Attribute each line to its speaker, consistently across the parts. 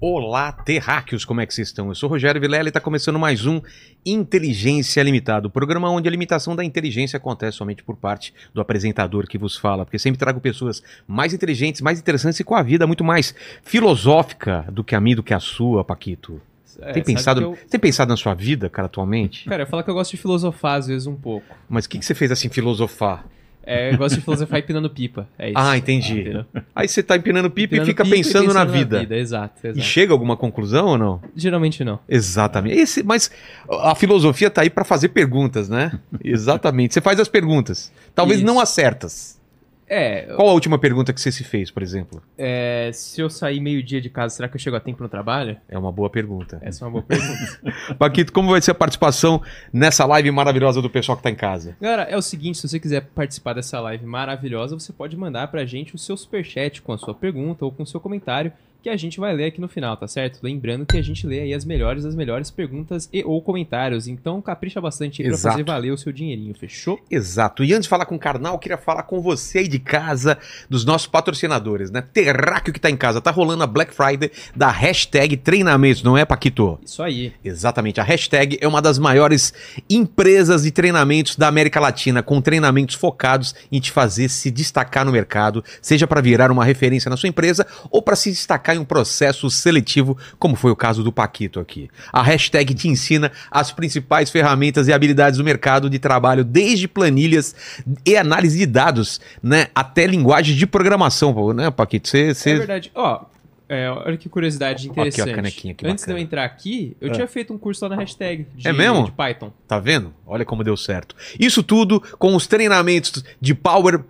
Speaker 1: Olá, terráqueos, como é que vocês estão? Eu sou Rogério Vilela e está começando mais um Inteligência Limitada, o programa onde a limitação da inteligência acontece somente por parte do apresentador que vos fala, porque sempre trago pessoas mais inteligentes, mais interessantes e com a vida muito mais filosófica do que a minha, do que a sua, Paquito.
Speaker 2: É,
Speaker 1: tem, pensado,
Speaker 2: eu-
Speaker 1: tem pensado na sua vida, cara, atualmente?
Speaker 2: Cara, eu falo que eu gosto de filosofar às vezes um pouco.
Speaker 1: Mas o que, que você fez assim, filosofar?
Speaker 2: É, eu gosto de filosofar empinando pipa. É isso.
Speaker 1: Ah, entendi.
Speaker 2: Entendeu?
Speaker 1: Aí você tá empinando pipa
Speaker 2: Empinando
Speaker 1: e fica
Speaker 2: pipa
Speaker 1: pensando, na, vida.
Speaker 2: Exato,
Speaker 1: E
Speaker 2: exato.
Speaker 1: chega a alguma conclusão ou não?
Speaker 2: Geralmente não.
Speaker 1: Exatamente. Esse, mas a filosofia tá aí para fazer perguntas, né? Exatamente. Você faz as perguntas. Talvez
Speaker 2: Isso.
Speaker 1: não as certas.
Speaker 2: É,
Speaker 1: Qual a última pergunta que você se fez, por exemplo?
Speaker 2: é, se eu sair meio-dia de casa, será que eu chego a tempo no trabalho?
Speaker 1: É uma boa pergunta.
Speaker 2: Essa é uma boa pergunta.
Speaker 1: Paquito, como vai ser a participação nessa live maravilhosa do pessoal que tá em casa?
Speaker 2: Galera, é o seguinte, se você quiser participar dessa live maravilhosa, você pode mandar pra gente o seu superchat com a sua pergunta ou com o seu comentário, que a gente vai ler aqui no final, tá certo? Lembrando que a gente lê aí as melhores, as melhores perguntas e ou comentários, então capricha bastante aí pra fazer valer o seu dinheirinho, fechou?
Speaker 1: Exato. E antes de falar com o Karnal, eu queria falar com você aí de casa, dos nossos patrocinadores, né? Terráqueo que tá em casa. Tá rolando a Black Friday da hashtag treinamentos, não é, Paquito?
Speaker 2: Isso aí.
Speaker 1: Exatamente. A hashtag é uma das maiores empresas de treinamentos da América Latina, com treinamentos focados em te fazer se destacar no mercado, seja para virar uma referência na sua empresa ou para se destacar em um processo seletivo, como foi o caso do Paquito aqui. A hashtag te ensina as principais ferramentas e habilidades do mercado de trabalho, desde planilhas e análise de dados, né, até linguagem de programação, né, Paquito? Você,
Speaker 2: É
Speaker 1: você...
Speaker 2: verdade. Ó, é, olha que curiosidade
Speaker 1: Aqui, ó,
Speaker 2: interessante.
Speaker 1: canequinha, que
Speaker 2: Antes de eu entrar aqui, eu
Speaker 1: É.
Speaker 2: tinha feito um curso lá na hashtag de,
Speaker 1: É mesmo?
Speaker 2: de Python.
Speaker 1: Tá vendo? Olha como deu certo. Isso tudo com os treinamentos de Power.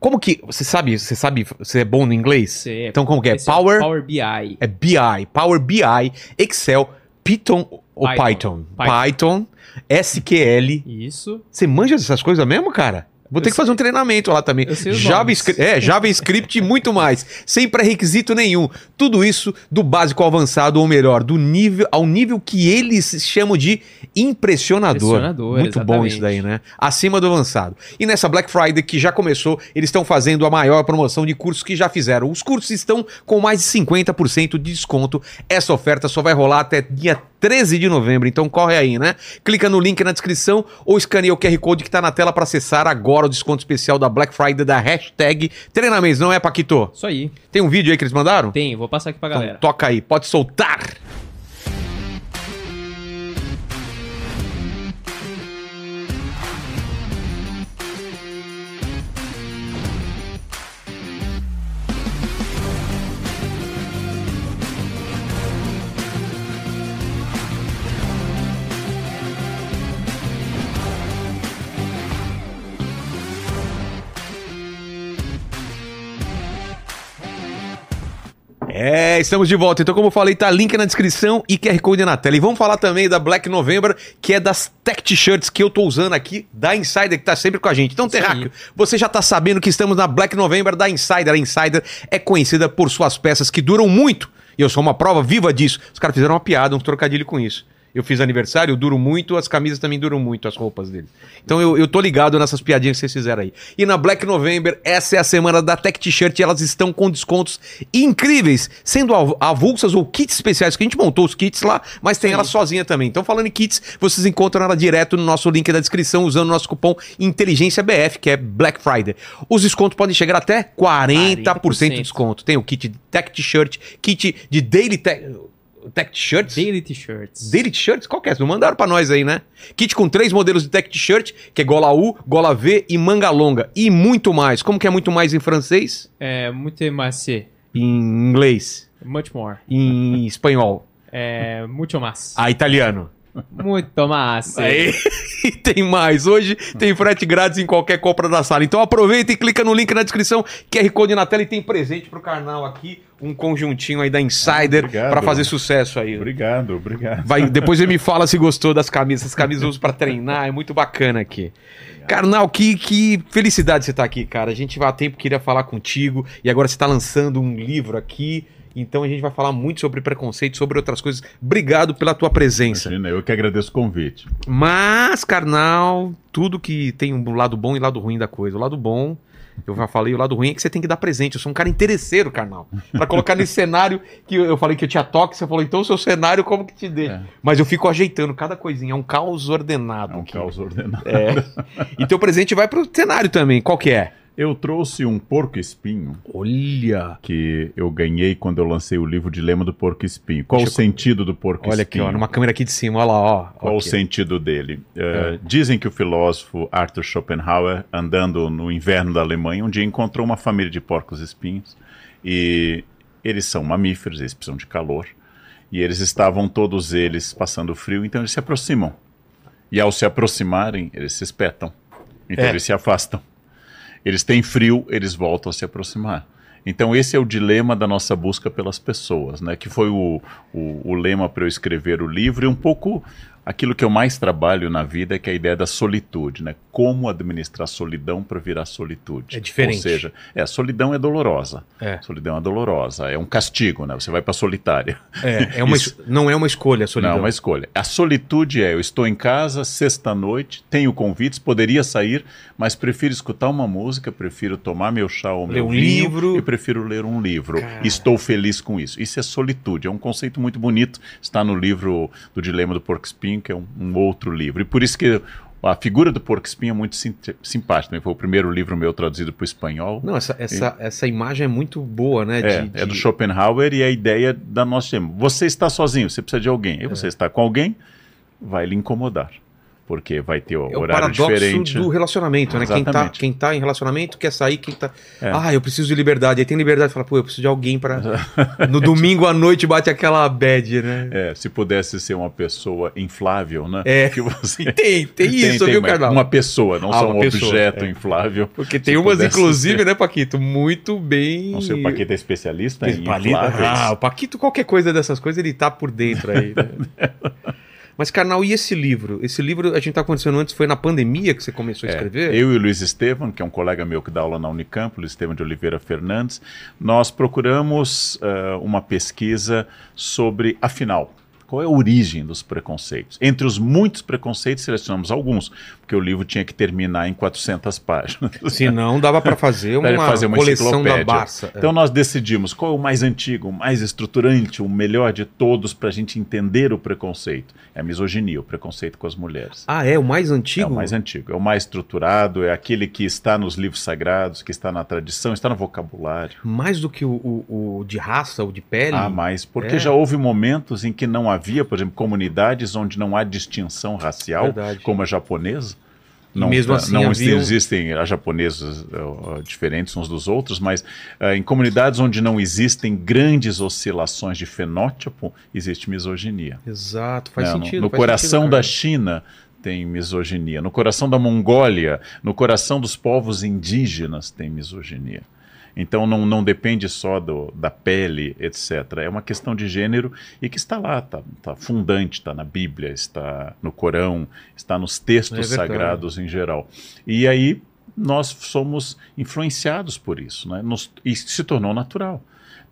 Speaker 1: Como que. Você sabe, você sabe, você é bom no inglês?
Speaker 2: Você
Speaker 1: Então como que é?
Speaker 2: o
Speaker 1: Power.
Speaker 2: Power BI.
Speaker 1: É BI, Power BI, Excel, Python ou Python?
Speaker 2: Python.
Speaker 1: Python, SQL.
Speaker 2: Isso.
Speaker 1: Você manja dessas coisas mesmo, cara? Vou ter
Speaker 2: Eu
Speaker 1: que fazer um treinamento lá também. JavaScript, é, JavaScript e muito mais. Sem pré-requisito nenhum. Tudo isso do básico ao avançado, ou melhor, do nível ao nível que eles chamam de impressionador.
Speaker 2: Impressionador,
Speaker 1: muito bom
Speaker 2: exatamente.
Speaker 1: isso daí, né? Acima do avançado. E nessa Black Friday que já começou, eles estão fazendo a maior promoção de cursos que já fizeram. Os cursos estão com mais de 50% de desconto. Essa oferta só vai rolar até dia 13 de novembro, então corre aí, né? Clica no link na descrição ou escaneia o QR Code que tá na tela para acessar agora o desconto especial da Black Friday da hashtag treinamentos, não é, Paquito?
Speaker 2: Isso aí.
Speaker 1: Tem um vídeo aí que eles mandaram?
Speaker 2: Tem, vou passar aqui pra
Speaker 1: Então
Speaker 2: galera.
Speaker 1: toca aí, pode soltar! É, estamos de volta. Então, como eu falei, tá link na descrição e QR Code na tela. E vamos falar também da Black November, que é das tech t-shirts que eu tô usando aqui, da Insider, que tá sempre com a gente. Então. Terráqueo, você já tá sabendo que estamos na Black November da Insider. A Insider é conhecida por suas peças que duram muito. E eu sou uma prova viva disso. Os caras fizeram uma piada, um trocadilho com isso. Eu fiz aniversário, eu duro muito, as camisas também duram muito, as roupas dele. Então eu, eu tô ligado nessas piadinhas que vocês fizeram aí. E na Black November, essa é a semana da Tech T-Shirt e elas estão com descontos incríveis, sendo av- avulsas ou kits especiais, que a gente montou os kits lá, mas tem
Speaker 2: Sim.
Speaker 1: ela sozinha também. Então falando em kits, vocês encontram ela direto no nosso link da descrição, usando o nosso cupom Inteligência BF, que é Black Friday. Os descontos podem chegar até 40%,
Speaker 2: 40%.
Speaker 1: de desconto. Tem o kit de Tech T-Shirt, kit de Daily Tech... Tech T-Shirts?
Speaker 2: Daily T-shirts.
Speaker 1: Daily T-shirts? Qual que é? Não mandaram pra nós aí, né? Kit com três modelos de tech t-shirt, que é gola U, gola V e manga longa. E muito mais. Como que é muito mais em francês?
Speaker 2: É, muito MAC.
Speaker 1: Em inglês?
Speaker 2: Much more.
Speaker 1: Em espanhol?
Speaker 2: É, muito mais.
Speaker 1: Ah, italiano.
Speaker 2: Muito mais.
Speaker 1: Aí, e tem mais. Hoje tem frete grátis em qualquer compra da sala. Então aproveita e clica no link na descrição, QR Code na tela e tem presente pro canal aqui, um conjuntinho aí da Insider
Speaker 3: Obrigado.
Speaker 1: pra fazer sucesso aí.
Speaker 3: Obrigado, obrigado.
Speaker 1: Vai, depois ele me fala se gostou das camisas. Essas camisas eu uso pra treinar, é muito bacana aqui. Carnal, que, que felicidade você tá aqui, cara. A gente vai há tempo queria falar contigo e agora você tá lançando um livro aqui. Então a gente vai falar muito sobre preconceito, sobre outras coisas. Obrigado pela tua presença.
Speaker 3: Imagina, eu que agradeço o convite.
Speaker 1: Mas, carnal, tudo que tem um lado bom e lado ruim da coisa. O lado bom Eu já falei, o lado ruim é que você tem que dar presente. Eu sou um cara interesseiro, carnal. Pra colocar nesse cenário que eu, eu falei que eu tinha toque, você falou, então o seu cenário como que te dê?
Speaker 3: É.
Speaker 1: Mas eu fico ajeitando cada coisinha, é um caos ordenado.
Speaker 3: É um
Speaker 1: aqui.
Speaker 3: caos ordenado.
Speaker 1: É. E teu presente vai pro cenário também. Qual que é?
Speaker 3: Eu trouxe um porco-espinho
Speaker 1: Olha.
Speaker 3: que eu ganhei quando eu lancei o livro Dilema do Porco-Espinho. Qual
Speaker 1: Deixa
Speaker 3: o sentido do porco-espinho?
Speaker 1: Olha aqui, ó, numa câmera aqui de cima, olha lá, ó.
Speaker 3: Qual o
Speaker 1: Aqui.
Speaker 3: sentido dele? Eh, Dizem que o filósofo Arthur Schopenhauer, andando no inverno da Alemanha, um dia encontrou uma família de porcos-espinhos e eles são mamíferos, eles precisam de calor e eles estavam todos eles passando frio, então eles se aproximam. E ao se aproximarem, eles se espetam. Então
Speaker 1: É.
Speaker 3: eles se afastam. Eles têm frio, eles voltam a se aproximar. Então esse é o dilema da nossa busca pelas pessoas, né? Que foi o, o, o lema para eu escrever o livro e um pouco aquilo que eu mais trabalho na vida é que é a ideia da solitude, né? Como administrar solidão para virar solitude.
Speaker 1: É diferente.
Speaker 3: Ou seja, é, a solidão é dolorosa.
Speaker 1: É.
Speaker 3: Solidão é dolorosa, é um castigo, né? Você vai para solitária.
Speaker 1: É, é uma,
Speaker 3: Isso.
Speaker 1: não é uma escolha, a solidão.
Speaker 3: Não, é uma escolha. A solitude é, eu estou em casa, sexta-noite, tenho convites, poderia sair, mas prefiro escutar uma música, prefiro tomar meu chá ou
Speaker 1: Ler
Speaker 3: meu
Speaker 1: um
Speaker 3: vinho
Speaker 1: livro.
Speaker 3: e prefiro ler um livro.
Speaker 1: Cara.
Speaker 3: Estou feliz com isso. Isso é solitude, é um conceito muito bonito, está no livro do Dilema do Porco Espinho, que é um, um outro livro. E por isso que a figura do porco espinho é muito sim- simpática. né? Foi o primeiro livro meu traduzido para o espanhol.
Speaker 1: Não, essa, essa, essa imagem é muito boa, né?
Speaker 3: É,
Speaker 1: de-
Speaker 3: é do
Speaker 1: de-
Speaker 3: Schopenhauer e a ideia da nossa tema. Você está sozinho, você precisa de alguém. Aí
Speaker 1: É.
Speaker 3: você está com alguém, vai lhe incomodar. Porque vai ter o
Speaker 1: É o
Speaker 3: horário
Speaker 1: paradoxo
Speaker 3: diferente.
Speaker 1: do relacionamento, né? Quem tá,
Speaker 3: Exatamente.
Speaker 1: quem tá em relacionamento quer sair, quem tá.
Speaker 3: É.
Speaker 1: Ah, eu preciso de liberdade. Aí tem liberdade fala, pô, eu preciso de alguém pra. No domingo à noite bate aquela bad, né?
Speaker 3: É, se pudesse ser uma pessoa inflável, né?
Speaker 1: É.
Speaker 3: Que você...
Speaker 1: Tem, tem isso, viu,
Speaker 3: mas
Speaker 1: Carnal?
Speaker 3: Uma pessoa, não
Speaker 1: Ah,
Speaker 3: só um
Speaker 1: pessoa,
Speaker 3: objeto
Speaker 1: é.
Speaker 3: inflável.
Speaker 1: Porque tem umas, inclusive,
Speaker 3: ser-
Speaker 1: né, Paquito? Muito bem.
Speaker 3: Não sei, o Paquito é especialista em
Speaker 1: Palito-
Speaker 3: infláveis.
Speaker 1: Ah, o Paquito, qualquer coisa dessas coisas, ele tá por dentro aí. né? Mas, Carnal, e esse livro? Esse livro, a gente tá conversando antes, foi na pandemia que você começou a
Speaker 3: É,
Speaker 1: escrever?
Speaker 3: eu e o Luiz Estevam, que é um colega meu que dá aula na Unicamp, Luiz Estevam de Oliveira Fernandes, nós procuramos eh, uma pesquisa sobre, afinal, qual é a origem dos preconceitos. Entre os muitos preconceitos, selecionamos alguns, porque o livro tinha que terminar em 400 páginas.
Speaker 1: Se não, dava pra fazer uma,
Speaker 3: fazer uma
Speaker 1: coleção da. Barça.
Speaker 3: Então nós decidimos qual é o mais antigo, o mais estruturante, o melhor de todos para a gente entender o preconceito. É a misoginia, o preconceito com as mulheres.
Speaker 1: Ah, é? O mais antigo?
Speaker 3: É o mais antigo, é o mais estruturado, é aquele que está nos livros sagrados, que está na tradição, está no vocabulário.
Speaker 1: Mais do que o, o- o de raça, o de pele?
Speaker 3: Ah, mais, porque
Speaker 1: É.
Speaker 3: já houve momentos em que não havia, por exemplo, comunidades onde não há distinção racial,
Speaker 1: Verdade.
Speaker 3: como a japonesa. Não,
Speaker 1: mesmo assim
Speaker 3: não
Speaker 1: haviam-
Speaker 3: existem japoneses eh, diferentes uns dos outros, mas eh, em comunidades onde não existem grandes oscilações de fenótipo, existe misoginia.
Speaker 1: Exato, faz?
Speaker 3: No-
Speaker 1: sentido.
Speaker 3: No,
Speaker 1: faz
Speaker 3: coração
Speaker 1: sentido,
Speaker 3: da. China tem misoginia. No coração da Mongólia, no coração dos povos indígenas tem misoginia. Então não, não depende só do, da pele, etc. É uma questão de gênero e que está lá, está tá fundante, está na Bíblia, está no Corão, está nos textos
Speaker 1: É
Speaker 3: sagrados em geral. E aí nós somos influenciados por isso, né? Nos- e se tornou natural.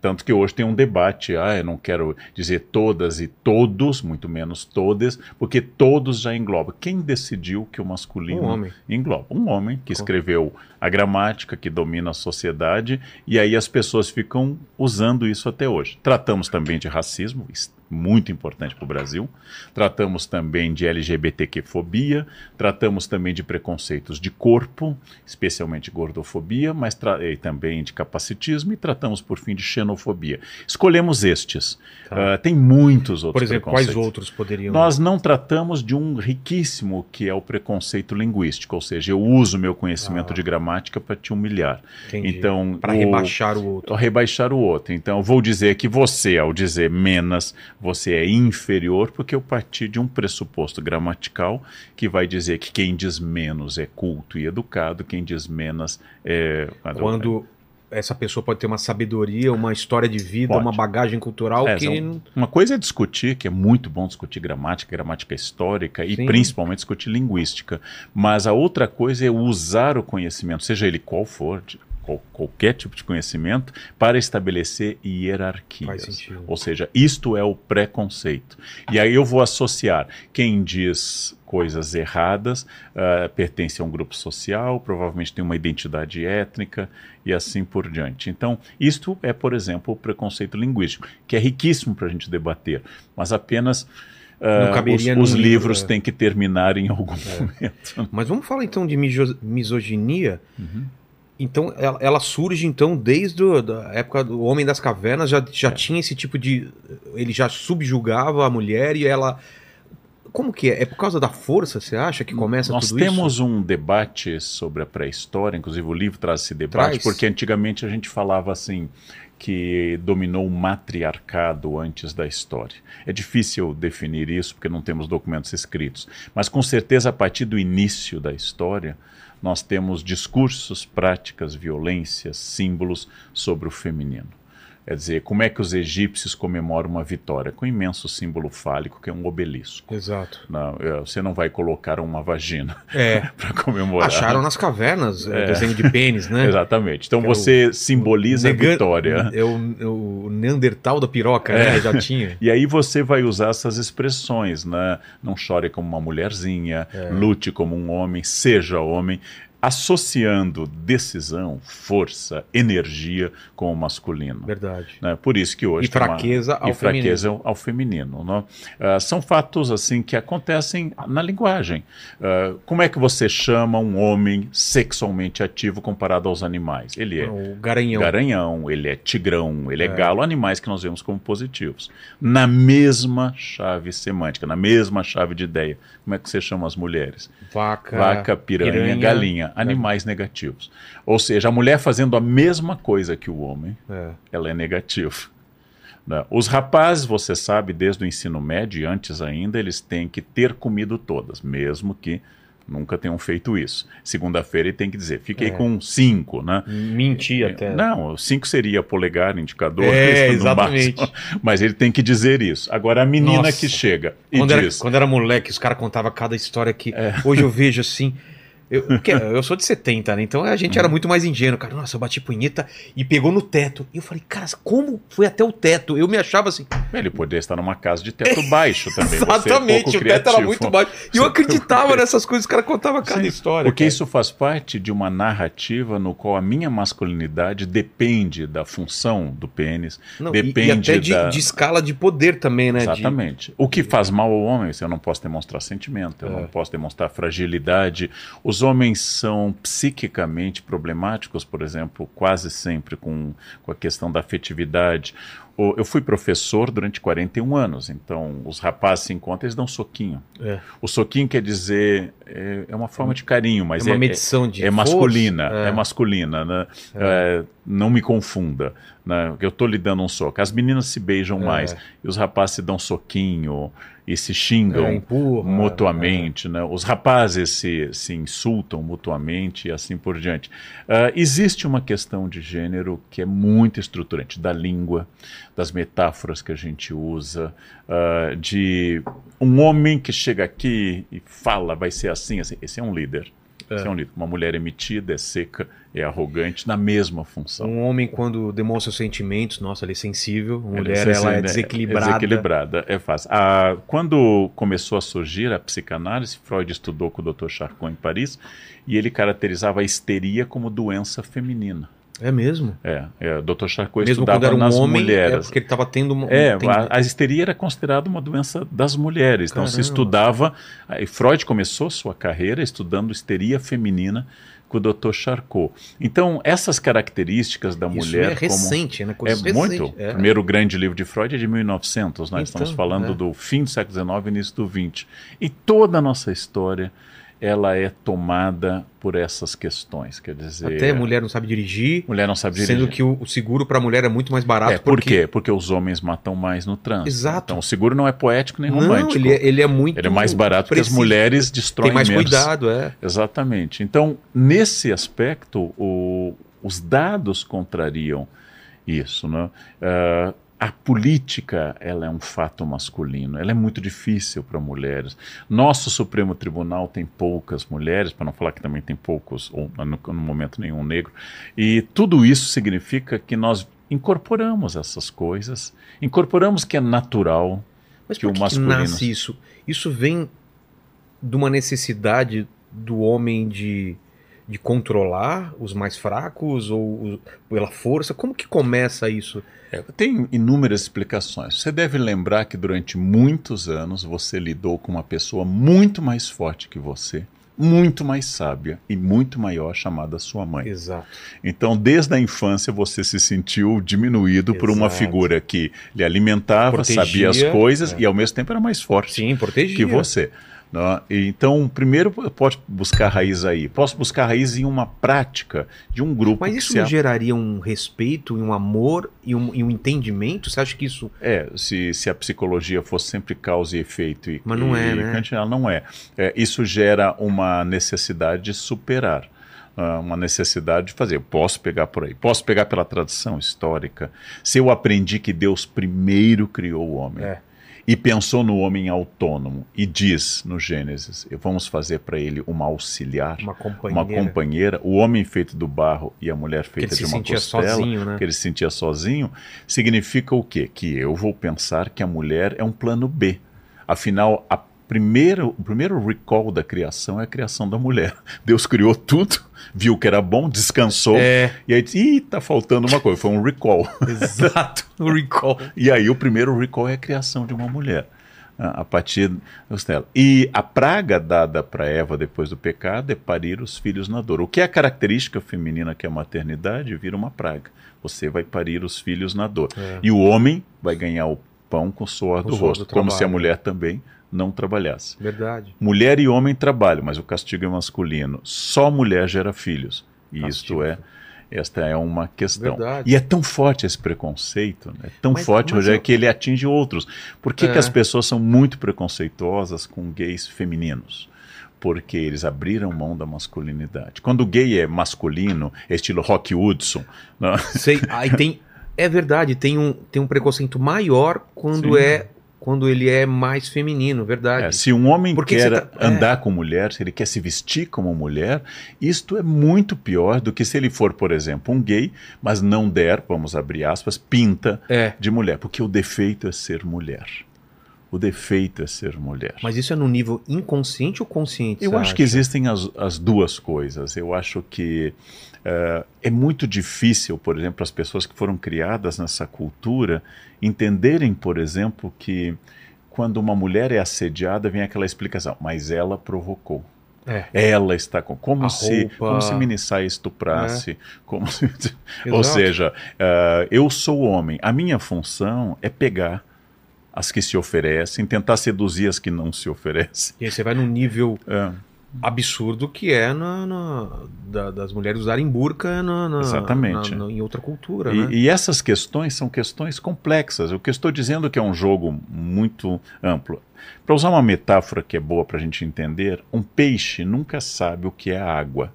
Speaker 3: Tanto que hoje tem um debate, ah, eu não quero dizer todas e todos, muito menos todas, porque todos já engloba. Quem decidiu que o masculino
Speaker 1: Um
Speaker 3: engloba? Um homem que escreveu a gramática, que domina a sociedade, e aí as pessoas ficam usando isso até hoje. Tratamos também de racismo, muito importante para o Brasil. Tratamos também de LGBTQ-fobia, tratamos também de preconceitos de corpo, especialmente gordofobia, mas e também de capacitismo, e tratamos, por fim, de xenofobia. Escolhemos estes.
Speaker 1: Tá.
Speaker 3: Ah, tem muitos outros
Speaker 1: Por exemplo, quais outros poderiam.
Speaker 3: Nós não tratamos de um riquíssimo que é o preconceito linguístico, ou seja, eu uso meu conhecimento
Speaker 1: Ah.
Speaker 3: de gramática para te humilhar.
Speaker 1: Entendi.
Speaker 3: Então,
Speaker 1: Pra
Speaker 3: o-
Speaker 1: rebaixar o outro.
Speaker 3: Ou rebaixar o outro. Então, eu vou dizer que você, ao dizer menos, você é inferior, porque eu parti de um pressuposto gramatical que vai dizer que quem diz menos é culto e educado, quem diz menos é.
Speaker 1: Quando essa pessoa pode ter uma sabedoria, uma história de vida,
Speaker 3: Pode.
Speaker 1: uma bagagem cultural
Speaker 3: É,
Speaker 1: que.
Speaker 3: Uma coisa é discutir, que é muito bom discutir gramática, gramática histórica e
Speaker 1: Sim.
Speaker 3: principalmente discutir linguística. Mas a outra coisa é usar o conhecimento, seja ele qual for, qual, qualquer tipo de conhecimento, para estabelecer hierarquias. Ou seja, isto é o preconceito. E aí eu vou associar quem diz coisas erradas, uh, pertence a um grupo social, provavelmente tem uma identidade étnica e assim por diante. Então, isto é, por exemplo, o preconceito linguístico, que é riquíssimo para a gente debater, mas apenas Uh, os, os livros livro, é. têm que terminar em algum é. momento.
Speaker 1: Mas vamos falar então de misoginia. Uhum. Então, ela, ela, surge então desde a época do Homem das Cavernas, já, já é. tinha esse tipo de. Ele já subjugava a mulher e ela. Como que é? É por causa da força, você acha, que começa
Speaker 3: Nós
Speaker 1: tudo isso?
Speaker 3: Nós temos um debate sobre a pré-história, inclusive o livro traz esse debate, traz. porque antigamente a gente falava assim, que dominou o matriarcado antes da história. É difícil definir isso porque não temos documentos escritos, mas com certeza a partir do início da história nós temos discursos, práticas, violências, símbolos sobre o feminino. Quer dizer, como é que os egípcios comemoram uma vitória? Com um imenso símbolo fálico, que é um obelisco.
Speaker 1: Exato.
Speaker 3: Não, é, você não vai colocar uma vagina
Speaker 1: é.
Speaker 3: para comemorar.
Speaker 1: Acharam nas cavernas é. desenho de pênis, né?
Speaker 3: Exatamente. Então que você é o, simboliza o a vitória.
Speaker 1: É o, é o, Neandertal da piroca, né? É. Já tinha.
Speaker 3: E aí você vai usar essas expressões, né? Não chore como uma mulherzinha, lute como um homem, seja homem associando decisão, força, energia com o masculino.
Speaker 1: Verdade.
Speaker 3: Né? Por isso que hoje
Speaker 1: e fraqueza
Speaker 3: uma,
Speaker 1: ao
Speaker 3: e fraqueza feminino. ao feminino. Né? Uh, são fatos assim que acontecem na linguagem. Uh, como é que você chama um homem sexualmente ativo comparado aos animais? Ele é
Speaker 1: o garanhão.
Speaker 3: garanhão, ele é tigrão, ele é, é galo, animais que nós vemos como positivos. Na mesma chave semântica, na mesma chave de ideia. Como é que você chama as mulheres?
Speaker 1: Vaca,
Speaker 3: Vaca piranha, piranha galinha animais é. negativos. Ou seja, a mulher fazendo a mesma coisa que o homem, é. ela é negativa. Né? Os rapazes, você sabe, desde o ensino médio e antes ainda, eles têm que ter comido todas, mesmo que nunca tenham feito isso. Segunda-feira ele tem que dizer, fiquei é. com cinco, né?
Speaker 1: Mentir é, até.
Speaker 3: Não, cinco seria polegar, indicador.
Speaker 1: É, exatamente.
Speaker 3: Mas ele tem que dizer isso. Agora, a menina Nossa. que chega e
Speaker 1: quando
Speaker 3: diz...
Speaker 1: Era, quando era moleque, os caras contavam cada história que é. hoje eu vejo assim... Eu, eu sou de 70, né? Então a gente era uhum. muito mais ingênuo. Cara, nossa, eu bati punheta e pegou no teto. E eu falei, cara, como foi até o teto? Eu me achava assim.
Speaker 3: Ele poderia estar numa casa de teto baixo também.
Speaker 1: Exatamente, é o teto era muito baixo. E eu acreditava nessas coisas, o cara contava cada Sim, história.
Speaker 3: Porque
Speaker 1: cara.
Speaker 3: isso faz parte de uma narrativa no qual a minha masculinidade depende da função do pênis, Não, depende e, e
Speaker 1: até de,
Speaker 3: da...
Speaker 1: de, escala de poder também, né?
Speaker 3: Exatamente.
Speaker 1: De...
Speaker 3: O que faz mal ao homem, eu não posso demonstrar sentimento, eu é. não posso demonstrar fragilidade. Os homens são psiquicamente problemáticos, por exemplo, quase sempre com, com a questão da afetividade. Eu fui professor durante 41 anos, então os rapazes se encontram, eles dão soquinho. É. O soquinho quer dizer, é, é, uma forma de carinho, mas
Speaker 1: é
Speaker 3: uma
Speaker 1: é, medição de
Speaker 3: é, masculina, é. é. masculina, né? É. não me confunda, né? Eu estou lhe dando um soco. As meninas se beijam mais e os rapazes se dão soquinho e se xingam é, empurra, mutuamente, é. né? os rapazes se, se insultam mutuamente e assim por diante. Uh, existe uma questão de gênero que é muito estruturante, da língua, das metáforas que a gente usa, uh, de um homem que chega aqui e fala, vai ser assim, assim. esse é um líder. É. Esse é um líder. Uma mulher emitida, é seca, é arrogante na mesma função.
Speaker 1: Um homem, quando demonstra sentimentos, nossa, ele é sensível. Uma mulher, ela é desequilibrada.
Speaker 3: É desequilibrada, é fácil. Ah, quando começou a surgir a psicanálise, Freud estudou com o Dr. Charcot em Paris e ele caracterizava a histeria como doença feminina.
Speaker 1: É mesmo?
Speaker 3: É, é o Dr. Charcot mesmo estudava um nas homem, é mulheres. É
Speaker 1: porque ele estava tendo uma.
Speaker 3: É, tem... a, a, histeria era considerada uma doença das mulheres. Caramba. Então se estudava. E Freud começou sua carreira estudando histeria feminina com o Dr. Charcot. Então, essas características da Isso mulher.
Speaker 1: É recente,
Speaker 3: como,
Speaker 1: né? Coisa
Speaker 3: é recente, muito. É. O primeiro grande livro de Freud é de 1900. Nós então, estamos falando é. do fim do século XIX e início do XX. E toda a nossa história ela é tomada por essas questões, quer dizer...
Speaker 1: Até mulher não sabe dirigir.
Speaker 3: Mulher não sabe dirigir.
Speaker 1: Sendo que o, seguro para a mulher é muito mais barato. É,
Speaker 3: por porque... quê? Porque os homens matam mais no trânsito.
Speaker 1: Exato.
Speaker 3: Então o seguro não é poético nem romântico.
Speaker 1: Não, ele é, ele é muito...
Speaker 3: Ele é mais barato porque as mulheres destroem
Speaker 1: menos. Tem
Speaker 3: mais
Speaker 1: menos. cuidado, é.
Speaker 3: Exatamente. Então, nesse aspecto, o, os dados contrariam isso, né? Uh, a política ela é um fato masculino, ela é muito difícil para mulheres. Nosso Supremo Tribunal tem poucas mulheres, para não falar que também tem poucos, ou no, no momento nenhum negro, e tudo isso significa que nós incorporamos essas coisas, incorporamos que é natural
Speaker 1: Mas
Speaker 3: que o masculino.
Speaker 1: que nasce isso? Isso vem de uma necessidade do homem de, de controlar os mais fracos ou pela força? Como que começa isso?
Speaker 3: É, tem inúmeras explicações. Você deve lembrar que durante muitos anos você lidou com uma pessoa muito mais forte que você, muito mais sábia e muito maior, chamada sua mãe.
Speaker 1: Exato.
Speaker 3: Então, desde a infância, você se sentiu diminuído por uma
Speaker 1: Exato.
Speaker 3: figura que lhe alimentava,
Speaker 1: Protegia,
Speaker 3: sabia as coisas
Speaker 1: é.
Speaker 3: e, ao mesmo tempo, era mais forte
Speaker 1: Sim, protegia.
Speaker 3: que você. Né? Então, primeiro, posso buscar raiz aí. Posso buscar raiz em uma prática de um grupo
Speaker 1: Mas isso
Speaker 3: se
Speaker 1: não geraria um respeito, um amor e um, e um entendimento? Você acha que isso.
Speaker 3: É, se, se a psicologia fosse sempre causa e efeito e,
Speaker 1: Mas não
Speaker 3: e,
Speaker 1: é, né?
Speaker 3: kantiana, não é. É, Isso gera uma necessidade de superar, ah, uma necessidade de fazer. Eu Posso pegar por aí, posso pegar pela tradição histórica. Se eu aprendi que Deus primeiro criou o homem
Speaker 1: É.
Speaker 3: e pensou no homem autônomo e diz no Gênesis, vamos fazer para ele uma auxiliar,
Speaker 1: Uma companheira.
Speaker 3: uma companheira, o homem feito do barro e a mulher feita de uma costela
Speaker 1: sozinho, né?
Speaker 3: que ele se sentia sozinho, significa o quê? Que eu vou pensar que a mulher é um plano B. Afinal, a primeira, o primeiro recall da criação é a criação da mulher. Deus criou tudo, viu que era bom, descansou,
Speaker 1: É,
Speaker 3: e aí disse, ih, tá faltando uma coisa, foi um recall.
Speaker 1: exato. O recall.
Speaker 3: E aí o primeiro recall é a criação de uma mulher. A partir dos dela. E a praga dada para Eva depois do pecado é parir os filhos na dor. O que é a característica feminina que é a maternidade vira uma praga. Você vai parir os filhos na dor.
Speaker 1: É.
Speaker 3: E o homem vai ganhar o pão com o suor do rosto, como se a mulher também não trabalhasse.
Speaker 1: Verdade.
Speaker 3: Mulher e homem trabalham, mas o castigo é masculino. Só mulher gera filhos. E
Speaker 1: Castigo.
Speaker 3: isto é, esta é uma questão.
Speaker 1: Verdade.
Speaker 3: E é tão forte esse preconceito, né? é tão
Speaker 1: Mas-
Speaker 3: forte,
Speaker 1: mas
Speaker 3: Rogério,
Speaker 1: eu-
Speaker 3: que ele atinge outros. Por que,
Speaker 1: É.
Speaker 3: que as pessoas são muito preconceituosas com gays femininos? Porque eles abriram mão da masculinidade. Quando o gay é masculino, é estilo Rock Hudson, né?
Speaker 1: Sei, aí tem. É verdade, tem um, tem um preconceito maior quando
Speaker 3: Sim.
Speaker 1: é quando ele é mais feminino, verdade.
Speaker 3: É, se um homem
Speaker 1: Porque
Speaker 3: quer
Speaker 1: tá- é.
Speaker 3: andar com mulher, se ele quer se vestir como mulher, isto é muito pior do que se ele for, por exemplo, um gay, mas não der, vamos abrir aspas, pinta
Speaker 1: É.
Speaker 3: de mulher, porque o defeito é ser mulher. O defeito é ser mulher.
Speaker 1: Mas isso é no nível inconsciente ou consciente?
Speaker 3: Eu acho que
Speaker 1: acha?
Speaker 3: existem as, as duas coisas. Eu acho que eh, é muito difícil, por exemplo, as pessoas que foram criadas nessa cultura entenderem, por exemplo, que quando uma mulher é assediada, vem aquela explicação, mas ela provocou.
Speaker 1: É.
Speaker 3: Ela está com. Como,
Speaker 1: A
Speaker 3: se,
Speaker 1: roupa.
Speaker 3: como se Minissai estuprasse. Como se, ou seja, eh, eu sou homem. A minha função é pegar as que se oferecem, tentar seduzir as que não se oferecem.
Speaker 1: E aí você vai num nível
Speaker 3: É.
Speaker 1: absurdo que é na, na- da- das mulheres usarem burca na, na-
Speaker 3: Exatamente.
Speaker 1: na- em outra cultura,
Speaker 3: E,
Speaker 1: né?
Speaker 3: e essas questões são questões complexas. O que eu estou dizendo é que é um jogo muito amplo. Para usar uma metáfora que é boa para a gente entender, um peixe nunca sabe o que é água,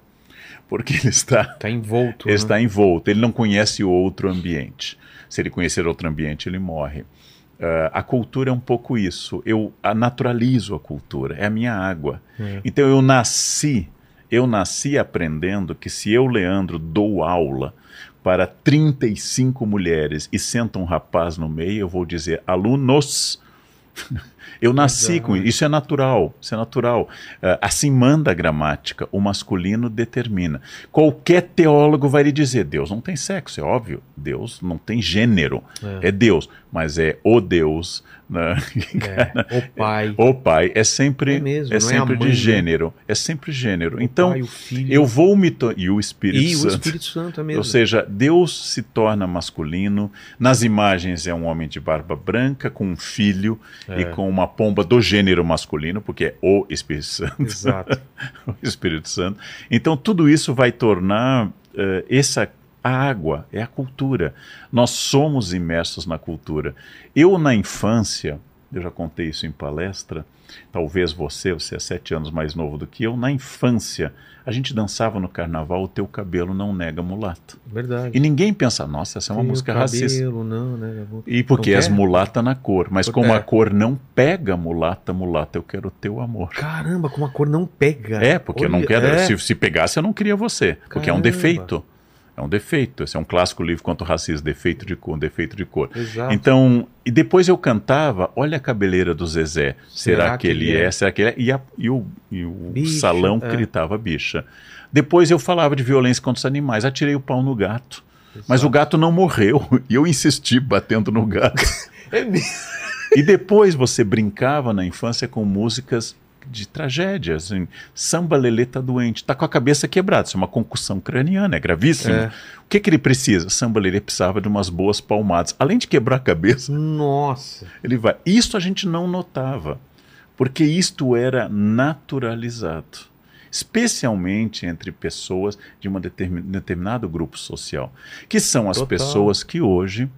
Speaker 3: porque ele está,
Speaker 1: Tá envolto.
Speaker 3: ele
Speaker 1: né?
Speaker 3: está envolto, ele não conhece o outro ambiente. Se ele conhecer outro ambiente, ele morre. Ah, a cultura é um pouco isso. Eu a naturalizo a cultura, é a minha água.
Speaker 1: É.
Speaker 3: Então eu nasci, eu nasci aprendendo que se eu, Leandro, dou aula para 35 mulheres e senta um rapaz no meio, eu vou dizer alunos. Eu nasci
Speaker 1: Exato.
Speaker 3: com isso, isso é natural, isso é natural. Ah, assim manda a gramática, o masculino determina. Qualquer teólogo vai lhe dizer, Deus não tem sexo, é óbvio, Deus não tem gênero,
Speaker 1: É.
Speaker 3: é Deus, mas é o Deus, né?
Speaker 1: É, o pai.
Speaker 3: o pai, é sempre,
Speaker 1: É mesmo,
Speaker 3: é
Speaker 1: é
Speaker 3: sempre
Speaker 1: mãe,
Speaker 3: de
Speaker 1: né?
Speaker 3: gênero, é sempre gênero.
Speaker 1: o
Speaker 3: então,
Speaker 1: pai, o
Speaker 3: eu vou me... E o Espírito
Speaker 1: E o
Speaker 3: Santo.
Speaker 1: Espírito Santo é mesmo.
Speaker 3: Ou seja, Deus se torna masculino. Nas imagens é um homem de barba branca com um filho
Speaker 1: É.
Speaker 3: e com uma pomba do gênero masculino, porque é o Espírito Santo.
Speaker 1: Exato.
Speaker 3: o Espírito Santo. Então tudo isso vai tornar eh, essa a água é a cultura. Nós somos imersos na cultura. Eu na infância eu já contei isso em palestra, talvez você, você é sete anos mais novo do que eu, na infância, a gente dançava no carnaval O Teu Cabelo Não Nega Mulata.
Speaker 1: Verdade.
Speaker 3: E ninguém pensa, nossa, essa é uma
Speaker 1: Tem
Speaker 3: música
Speaker 1: cabelo,
Speaker 3: racista.
Speaker 1: Não, né?
Speaker 3: E porque
Speaker 1: é?
Speaker 3: mulata na cor, mas
Speaker 1: Por-
Speaker 3: como
Speaker 1: é.
Speaker 3: a cor não pega mulata, mulata, eu quero o teu amor.
Speaker 1: Caramba, como a cor não pega.
Speaker 3: É, porque eu não
Speaker 1: Olha,
Speaker 3: quero.
Speaker 1: é.
Speaker 3: Se, se pegasse, eu não queria você. Porque é um
Speaker 1: Caramba.
Speaker 3: defeito. É um defeito. Esse é um clássico livro contra o racismo, defeito de cor, defeito de cor.
Speaker 1: Exato.
Speaker 3: Então, e depois eu cantava, olha a cabeleira do Zezé. Será,
Speaker 1: Será
Speaker 3: que, ele é?
Speaker 1: é?
Speaker 3: Será que ele é? E, a- e o, e o
Speaker 1: Bicha,
Speaker 3: salão
Speaker 1: é.
Speaker 3: gritava bicha. Depois eu falava de violência contra os animais, atirei o pau no gato. Mas o gato não morreu. E eu insisti batendo no gato.
Speaker 1: É mesmo.
Speaker 3: E depois você brincava na infância com músicas de tragédias. Assim, Samba Lelê tá doente, tá com a cabeça quebrada. Isso é uma concussão craniana, é gravíssimo.
Speaker 1: É.
Speaker 3: O que, que ele precisa? Samba Lelê precisava de umas boas palmadas. Além de quebrar a cabeça,
Speaker 1: Nossa.
Speaker 3: ele vai. Isso a gente não notava, porque isto era naturalizado. Especialmente entre pessoas de um determinado grupo social, que são as
Speaker 1: Total.
Speaker 3: pessoas que hoje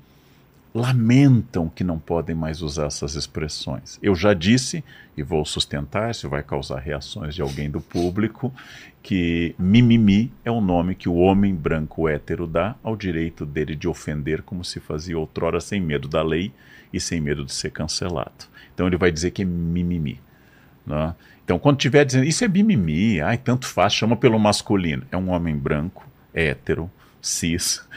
Speaker 3: lamentam que não podem mais usar essas expressões. Eu já disse, e vou sustentar, isso vai causar reações de alguém do público, que mimimi é o nome que o homem branco hétero dá ao direito dele de ofender como se fazia outrora sem medo da lei e sem medo de ser cancelado. Então ele vai dizer que é mimimi. né? Então quando tiver dizendo, isso é mimimi, ai tanto faz, chama pelo masculino. É um homem branco, hétero, cis,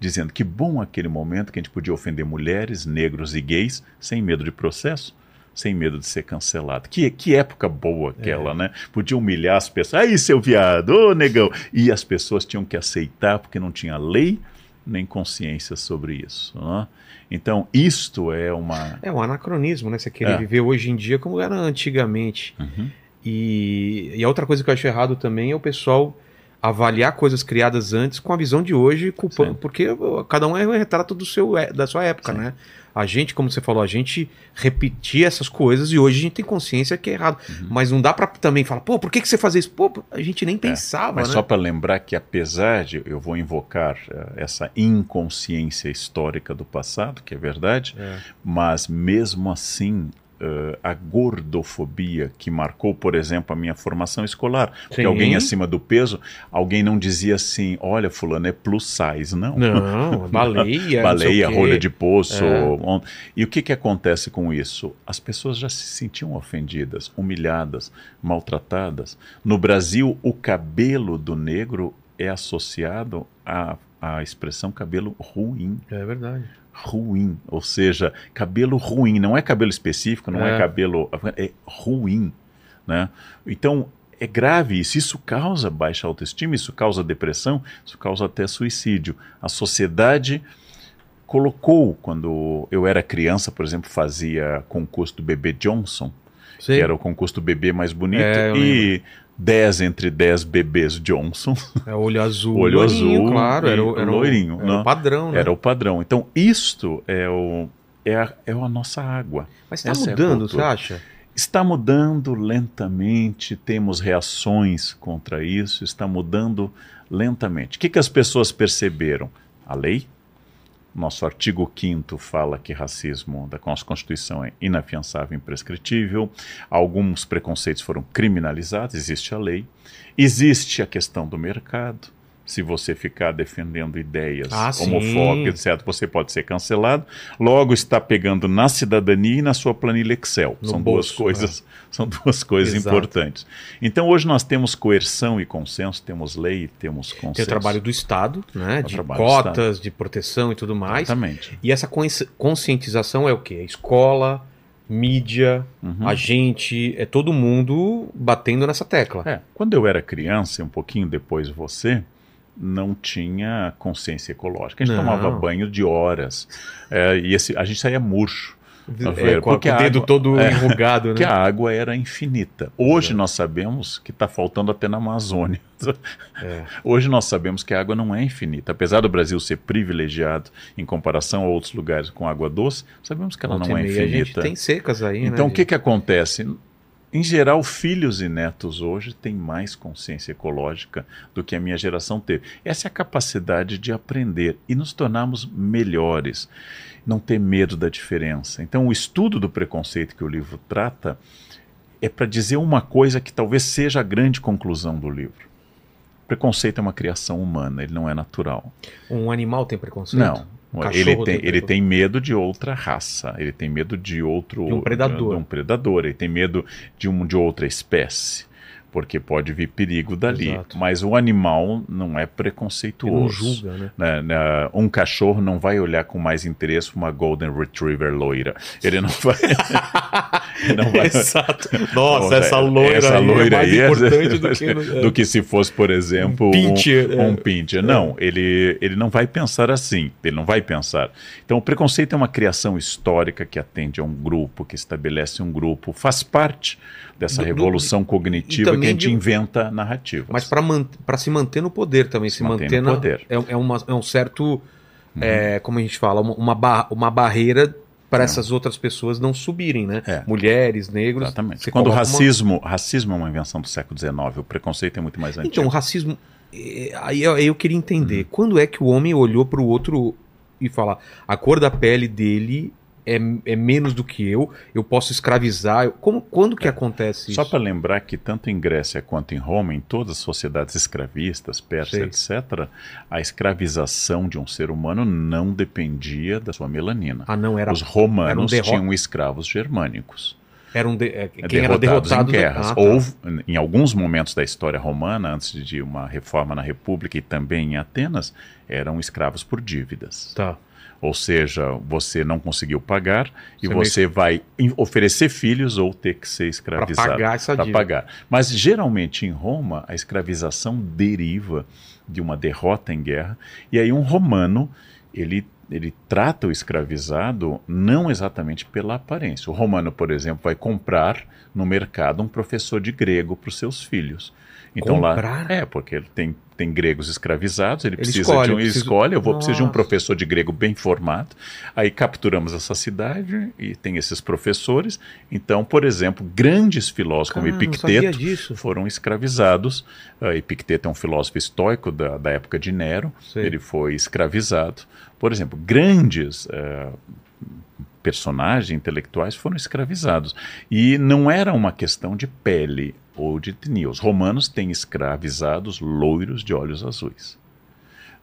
Speaker 3: dizendo que bom aquele momento que a gente podia ofender mulheres, negros e gays sem medo de processo, sem medo de ser cancelado. Que, que época boa aquela, né? Podia humilhar as pessoas. Aí, seu viado, ô negão. E as pessoas tinham que aceitar porque não tinha lei nem consciência sobre isso. né? Então, isto é uma.
Speaker 1: É um anacronismo, né? Você querer
Speaker 3: É.
Speaker 1: viver hoje em dia como era antigamente.
Speaker 3: Uhum.
Speaker 1: E, e a outra coisa que eu acho errado também é o pessoal avaliar coisas criadas antes com a visão de hoje, culpando,
Speaker 3: Sim.
Speaker 1: porque cada um é um retrato do seu, é, da sua época,
Speaker 3: Sim.
Speaker 1: né? A gente, como você falou, a gente repetia essas coisas e hoje a gente tem consciência que é errado.
Speaker 3: Uhum.
Speaker 1: Mas não dá pra também falar, pô, por que, que você fazia isso? Pô, a gente nem pensava,
Speaker 3: É, Mas
Speaker 1: né?
Speaker 3: só para lembrar que, apesar de eu vou invocar eh, essa inconsciência histórica do passado, que é verdade,
Speaker 1: É.
Speaker 3: mas mesmo assim. Eh, a gordofobia que marcou, por exemplo, a minha formação escolar. Porque
Speaker 1: Sim.
Speaker 3: alguém acima do peso, alguém não dizia assim: olha, Fulano é plus size, não.
Speaker 1: Não, baleia.
Speaker 3: Baleia, rolha de poço.
Speaker 1: É.
Speaker 3: E o que, que acontece com isso? As pessoas já se sentiam ofendidas, humilhadas, maltratadas. No Brasil, o cabelo do negro é associado à, à expressão cabelo ruim.
Speaker 1: É verdade.
Speaker 3: Ruim, ou seja, cabelo ruim, não é cabelo específico, não é,
Speaker 1: É.
Speaker 3: cabelo. é ruim. Né? Então, é grave isso. Isso causa baixa autoestima, isso causa depressão, isso causa até suicídio. A sociedade colocou, quando eu era criança, por exemplo, fazia concurso do bebê Johnson,
Speaker 1: Sei.
Speaker 3: que era o concurso do bebê mais bonito,
Speaker 1: É,
Speaker 3: e 10 entre 10 bebês Johnson
Speaker 1: É olho azul.
Speaker 3: Olho
Speaker 1: loirinho,
Speaker 3: azul
Speaker 1: claro. Era, o- era o-
Speaker 3: loirinho,
Speaker 1: era
Speaker 3: né?
Speaker 1: o padrão, né?
Speaker 3: era o padrão. Então, isto é, o, é, a, é a nossa água.
Speaker 1: Mas tá
Speaker 3: essa é
Speaker 1: mudando, você
Speaker 3: cultura.
Speaker 1: acha?
Speaker 3: Está mudando lentamente, temos reações contra isso, está mudando lentamente. O que, que as pessoas perceberam? A lei. Nosso artigo 5 fala que racismo da nossa Constituição é inafiançável e imprescritível. Alguns preconceitos foram criminalizados, existe a lei. Existe a questão do mercado. Se você ficar defendendo ideias
Speaker 1: Ah, sim.
Speaker 3: homofóbicas, etc., você pode ser cancelado. Logo está pegando na cidadania e na sua planilha Excel.
Speaker 1: No
Speaker 3: São
Speaker 1: bolso,
Speaker 3: duas coisas, são duas coisas
Speaker 1: Exato.
Speaker 3: importantes. Então hoje nós temos coerção e consenso, temos lei, temos consenso.
Speaker 1: Tem o trabalho do Estado, né?
Speaker 3: o
Speaker 1: De cotas, de proteção e tudo mais.
Speaker 3: Exatamente.
Speaker 1: E essa consci- conscientização é o quê? É escola, mídia,
Speaker 3: Uhum.
Speaker 1: a gente, é todo mundo batendo nessa tecla.
Speaker 3: É, quando eu era criança, e um pouquinho depois você, não tinha consciência ecológica. A gente
Speaker 1: Não.
Speaker 3: tomava banho de horas. É, e esse, a gente saía murcho.
Speaker 1: É, com,
Speaker 3: Porque
Speaker 1: com o dedo
Speaker 3: água-
Speaker 1: todo
Speaker 3: é,
Speaker 1: enrugado, né?
Speaker 3: a água era infinita. Hoje
Speaker 1: É.
Speaker 3: nós sabemos que está faltando até na Amazônia.
Speaker 1: É.
Speaker 3: Hoje nós sabemos que a água não é infinita. Apesar do Brasil ser privilegiado em comparação a outros lugares com água doce, sabemos que ela não é
Speaker 1: meia, A gente
Speaker 3: infinita.
Speaker 1: tem secas aí,
Speaker 3: Então,
Speaker 1: né?
Speaker 3: o que, que acontece? Em geral, filhos e netos hoje têm mais consciência ecológica do que a minha geração teve. Essa é a capacidade de aprender e nos tornarmos melhores. não ter medo da diferença. Então, o estudo do preconceito que o livro trata é para dizer uma coisa que talvez seja a grande conclusão do livro. Preconceito é uma criação humana, ele não é natural.
Speaker 1: Um animal tem preconceito?
Speaker 3: Não. Ele tem, ele tem medo de outra raça, ele tem medo de outro.
Speaker 1: De um predador.
Speaker 3: De um predador, ele tem medo de, um, de outra espécie porque pode vir perigo dali. Exato. Mas o animal não é preconceituoso. Ele não
Speaker 1: julga, né?
Speaker 3: né? né? Um cachorro não vai olhar com mais interesse uma Golden Retriever loira. Ele não vai.
Speaker 1: ele não vai... Exato. Nossa, essa loira,
Speaker 3: essa
Speaker 1: aí
Speaker 3: loira
Speaker 1: é mais
Speaker 3: aí é
Speaker 1: importante do, que
Speaker 3: do que se fosse, por exemplo, um pincher. Um, um pincher. Não, ele, ele não vai pensar assim. Ele não vai pensar. Então, o preconceito é uma criação histórica que atende a um grupo, que estabelece um grupo, faz parte dessa do, revolução do, cognitiva que a gente de, inventa narrativas.
Speaker 1: Mas para se manter no poder também, se, se manter, manter no na, poder. É, é, uma, é um certo, uhum. é, como a gente fala, uma, uma, bar, uma barreira para é. essas outras pessoas não subirem, né?
Speaker 3: É.
Speaker 1: Mulheres, negros.
Speaker 3: Exatamente. Quando o racismo, uma... racismo é uma invenção do século XIX, o preconceito é muito mais antigo.
Speaker 1: Então, o racismo. É, aí eu, eu queria entender, uhum. quando é que o homem olhou para o outro e falar a cor da pele dele é, é menos do que eu, eu posso escravizar. Como, quando que é. acontece
Speaker 3: Só
Speaker 1: isso?
Speaker 3: para lembrar que tanto em Grécia quanto em Roma, em todas as sociedades escravistas, persas, etc., a escravização de um ser humano não dependia da sua melanina.
Speaker 1: Ah, não era.
Speaker 3: Os romanos um tinham escravos germânicos
Speaker 1: eram de, é,
Speaker 3: quem derrotados, era derrotado em guerras. Ah, tá. Houve, em alguns momentos da história romana, antes de uma reforma na República e também em Atenas, eram escravos por dívidas.
Speaker 1: Tá.
Speaker 3: Ou seja, você não conseguiu pagar e você, vai oferecer filhos ou ter que ser escravizado.
Speaker 1: Para pagar essa dívida.
Speaker 3: pagar. Mas geralmente em Roma, a escravização deriva de uma derrota em guerra. E aí um romano, ele ele trata o escravizado não exatamente pela aparência. O romano, por exemplo, vai comprar no mercado um professor de grego para os seus filhos. Então
Speaker 1: comprar?
Speaker 3: lá é porque ele tem tem gregos escravizados, ele, ele precisa escolhe, de um preciso... escolhe, eu vou precisar de um professor de grego bem formado. Aí capturamos essa cidade e tem esses professores. Então, por exemplo, grandes filósofos como Epicteto foram escravizados. Uh, Epicteto é um filósofo estoico da, da época de Nero, ele foi escravizado. Por exemplo, grandes uh, personagens intelectuais foram escravizados. E não era uma questão de pele ou de etnia. Os romanos têm escravizados loiros de olhos azuis.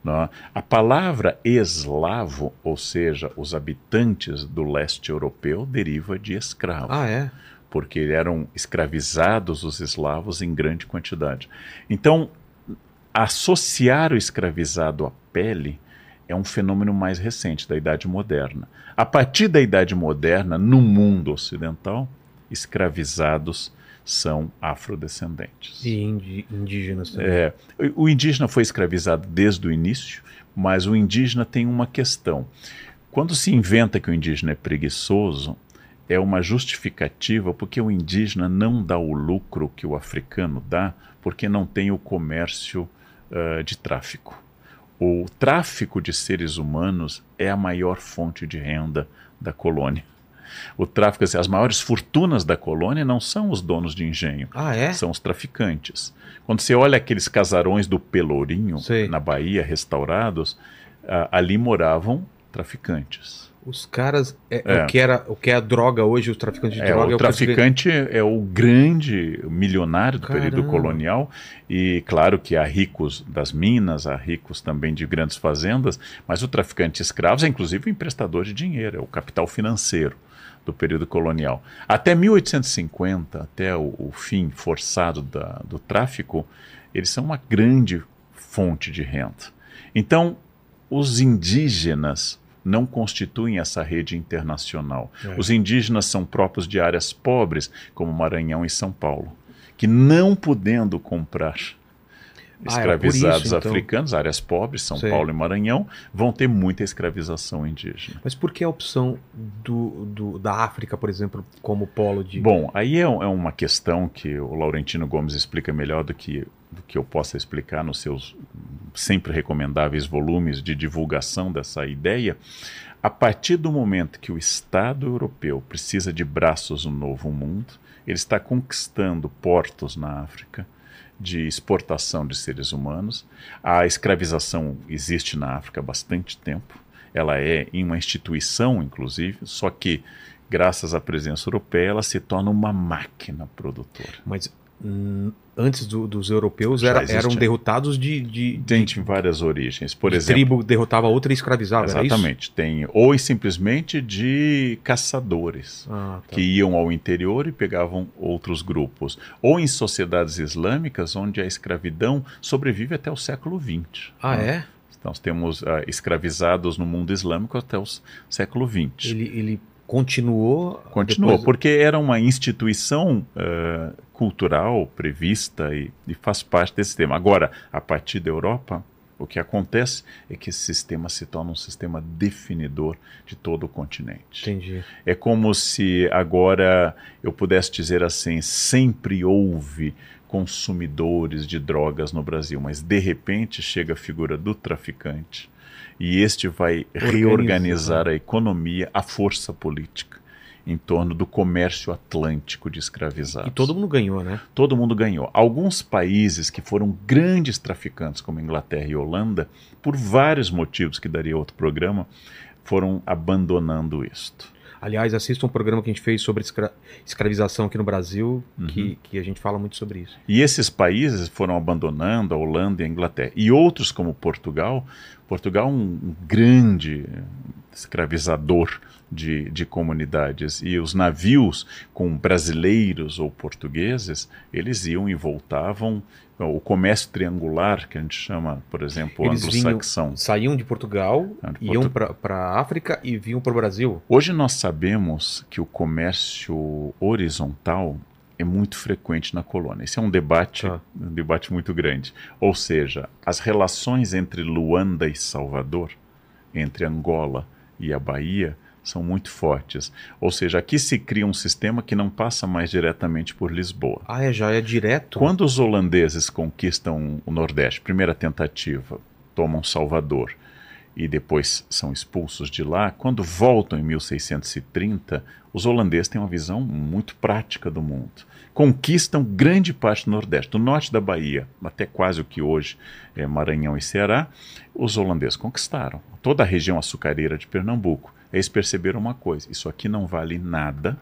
Speaker 3: Não? A palavra eslavo, ou seja, os habitantes do leste europeu, deriva de escravo.
Speaker 1: Ah, é?
Speaker 3: Porque eram escravizados os eslavos em grande quantidade. Então, associar o escravizado à pele é um fenômeno mais recente, da Idade Moderna. A partir da Idade Moderna, no mundo ocidental, escravizados são afrodescendentes.
Speaker 1: E indígenas também.
Speaker 3: É, o indígena foi escravizado desde o início, mas o indígena tem uma questão. Quando se inventa que o indígena é preguiçoso, é uma justificativa porque o indígena não dá o lucro que o africano dá, porque não tem o comércio uh, de tráfico. O tráfico de seres humanos é a maior fonte de renda da colônia. O tráfico, assim, as maiores fortunas da colônia não são os donos de engenho,
Speaker 1: ah, é?
Speaker 3: são os traficantes. Quando você olha aqueles casarões do Pelourinho, Sei. na Bahia, restaurados, ali moravam traficantes.
Speaker 1: Os caras. É, é. O, que era, o que é a droga hoje, os traficantes de
Speaker 3: é,
Speaker 1: droga.
Speaker 3: O é traficante é o grande milionário do Caramba. período colonial. E claro que há ricos das minas, há ricos também de grandes fazendas, mas o traficante escravos é inclusive o emprestador de dinheiro, é o capital financeiro do período colonial. Até 1850, até o, o fim forçado da, do tráfico, eles são uma grande fonte de renda. Então, os indígenas não constituem essa rede internacional. É. Os indígenas são próprios de áreas pobres, como Maranhão e São Paulo, que não podendo comprar escravizados ah, isso, então. africanos, áreas pobres, São Sei. Paulo e Maranhão, vão ter muita escravização indígena.
Speaker 1: Mas por que a opção do, do da África, por exemplo, como polo de.
Speaker 3: Bom, aí é, é, uma questão que o Laurentino Gomes explica melhor do que, do que eu possa explicar nos seus sempre recomendáveis volumes de divulgação dessa ideia. A partir do momento que o Estado europeu precisa de braços no novo mundo, ele está conquistando portos na África de exportação de seres humanos. A escravização existe na África há bastante tempo. ela é uma instituição, inclusive, só que graças à presença europeia ela se torna uma máquina produtora.
Speaker 1: Mas antes do- dos europeus era- eram derrotados de, de, de,
Speaker 3: Tem várias origens. Por
Speaker 1: de
Speaker 3: exemplo,
Speaker 1: tribo derrotava outra e escravizava,
Speaker 3: exatamente, tem ou simplesmente de caçadores.
Speaker 1: Ah, tá.
Speaker 3: que iam ao interior e pegavam outros grupos. Ou em sociedades islâmicas, onde a escravidão sobrevive até o século XX.
Speaker 1: Ah,
Speaker 3: né?
Speaker 1: é?
Speaker 3: Então, nós temos ah, escravizados no mundo islâmico até o século XX.
Speaker 1: Ele, ele continuou.
Speaker 3: Continuou,
Speaker 1: depois-
Speaker 3: porque era uma instituição ah, cultural prevista e, e faz parte desse sistema. Agora, a partir da Europa, o que acontece é que esse sistema se torna um sistema definidor de todo o continente.
Speaker 1: Entendi.
Speaker 3: É como se agora eu pudesse dizer assim: sempre houve consumidores de drogas no Brasil, mas de repente chega a figura do traficante e este vai
Speaker 1: Organiza,
Speaker 3: reorganizar a economia, a força política em torno do comércio atlântico de escravizados.
Speaker 1: E todo mundo ganhou, né?
Speaker 3: Todo mundo ganhou. Alguns países que foram grandes traficantes, como Inglaterra e Holanda, por vários motivos que daria outro programa, foram abandonando isto.
Speaker 1: Aliás, assista um programa que a gente fez sobre escra- escravização aqui no Brasil,
Speaker 3: Uhum.
Speaker 1: que, que a gente fala muito sobre isso.
Speaker 3: E esses países foram abandonando a Holanda e a Inglaterra. E outros, como Portugal, Portugal é um, um grande escravizador de, de comunidades. E os navios com brasileiros ou portugueses, eles iam e voltavam. O comércio triangular, que a gente chama, por exemplo, anglo-saxão.
Speaker 1: Saíam de Portugal,
Speaker 3: Ah, de
Speaker 1: iam
Speaker 3: Portu-
Speaker 1: para a África e vinham para o Brasil.
Speaker 3: Hoje nós sabemos que o comércio horizontal é muito frequente na colônia. Esse é um debate,
Speaker 1: Tá.
Speaker 3: um debate muito grande. Ou seja, as relações entre Luanda e Salvador, entre Angola e a Bahia, são muito fortes. Ou seja, aqui se cria um sistema que não passa mais diretamente por Lisboa.
Speaker 1: Ah, é, já é direto?
Speaker 3: Quando os holandeses conquistam o Nordeste, primeira tentativa, tomam Salvador e depois são expulsos de lá, quando voltam em 1630, os holandeses têm uma visão muito prática do mundo. Conquistam grande parte do Nordeste, do norte da Bahia, até quase o que hoje é Maranhão e Ceará, os holandeses conquistaram. Toda a região açucareira de Pernambuco. Eles perceberam uma coisa: isso aqui não vale nada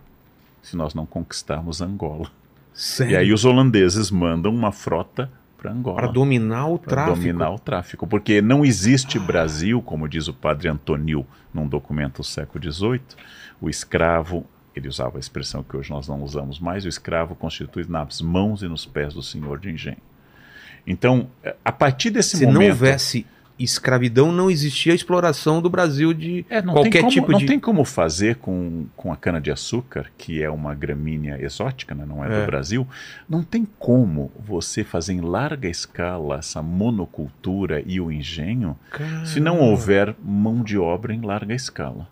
Speaker 3: se nós não conquistarmos Angola.
Speaker 1: Sério?
Speaker 3: E aí os holandeses mandam uma frota para Angola.
Speaker 1: Para dominar o tráfico.
Speaker 3: dominar o tráfico. Porque não existe Brasil, como diz o padre Antonil num documento do século XVIII, o escravo, ele usava a expressão que hoje nós não usamos mais, o escravo constitui nas mãos e nos pés do senhor de engenho. Então, eh, a partir desse
Speaker 1: Se
Speaker 3: momento...
Speaker 1: não houvesse escravidão, não existia a exploração do Brasil de
Speaker 3: É, não
Speaker 1: qualquer
Speaker 3: como,
Speaker 1: tipo
Speaker 3: não
Speaker 1: de.
Speaker 3: tem como fazer com, com a cana-de-açúcar, que é uma gramínea exótica, né, não é,
Speaker 1: É.
Speaker 3: do Brasil. Não tem como você fazer em larga escala essa monocultura e o engenho se não
Speaker 1: Caramba.
Speaker 3: houver mão de obra em larga escala.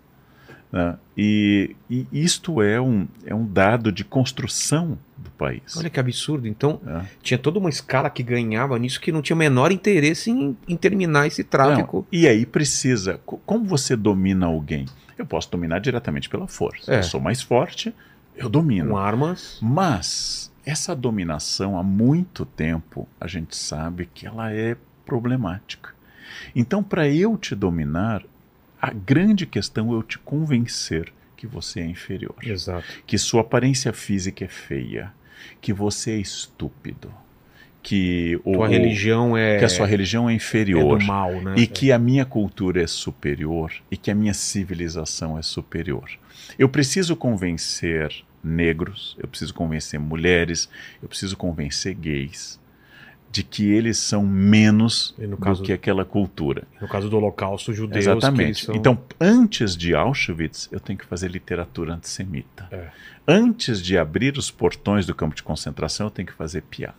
Speaker 3: Né? E, e isto é um, é um dado de construção do país.
Speaker 1: Olha que absurdo. Então,
Speaker 3: né?
Speaker 1: tinha toda uma escala que ganhava nisso que não tinha o menor interesse em, em terminar esse tráfico.
Speaker 3: Não, e aí precisa. co- Como você domina alguém? Eu posso dominar diretamente pela força.
Speaker 1: É.
Speaker 3: Eu sou mais forte, eu domino.
Speaker 1: Com armas.
Speaker 3: Mas essa dominação, há muito tempo, a gente sabe que ela é problemática. Então, para eu te dominar, a grande questão é eu te convencer que você é inferior,
Speaker 1: Exato.
Speaker 3: que sua aparência física é feia, que você é estúpido, que, o,
Speaker 1: Tua religião é,
Speaker 3: que a sua religião é
Speaker 1: é
Speaker 3: inferior.
Speaker 1: do mal, né?
Speaker 3: E que a minha cultura é superior e que a minha civilização é superior. Eu preciso convencer negros, eu preciso convencer mulheres, eu preciso convencer gays de que eles são menos
Speaker 1: no
Speaker 3: do que aquela cultura.
Speaker 1: No caso do Holocausto, judeus.
Speaker 3: Exatamente.
Speaker 1: são-
Speaker 3: Então, antes de Auschwitz, eu tenho que fazer literatura antissemita.
Speaker 1: É.
Speaker 3: Antes de abrir os portões do campo de concentração, eu tenho que fazer piada.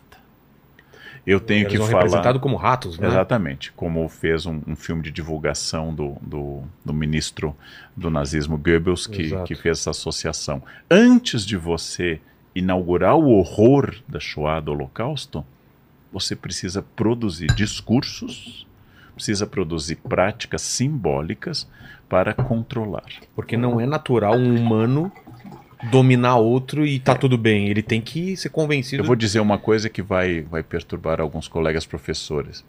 Speaker 3: Eu tenho
Speaker 1: eles
Speaker 3: que falar.
Speaker 1: representados como ratos, né?
Speaker 3: Exatamente, como fez um, um filme de divulgação do, do, do ministro do nazismo Goebbels, que,
Speaker 1: Exato.
Speaker 3: que fez essa associação. Antes de você inaugurar o horror da Shoah, do Holocausto, você precisa produzir discursos, precisa produzir práticas simbólicas para controlar.
Speaker 1: Porque não é natural um humano dominar outro e tá
Speaker 3: É.
Speaker 1: tudo bem. Ele tem que ser convencido.
Speaker 3: Eu vou dizer uma coisa que vai, vai perturbar alguns colegas professores.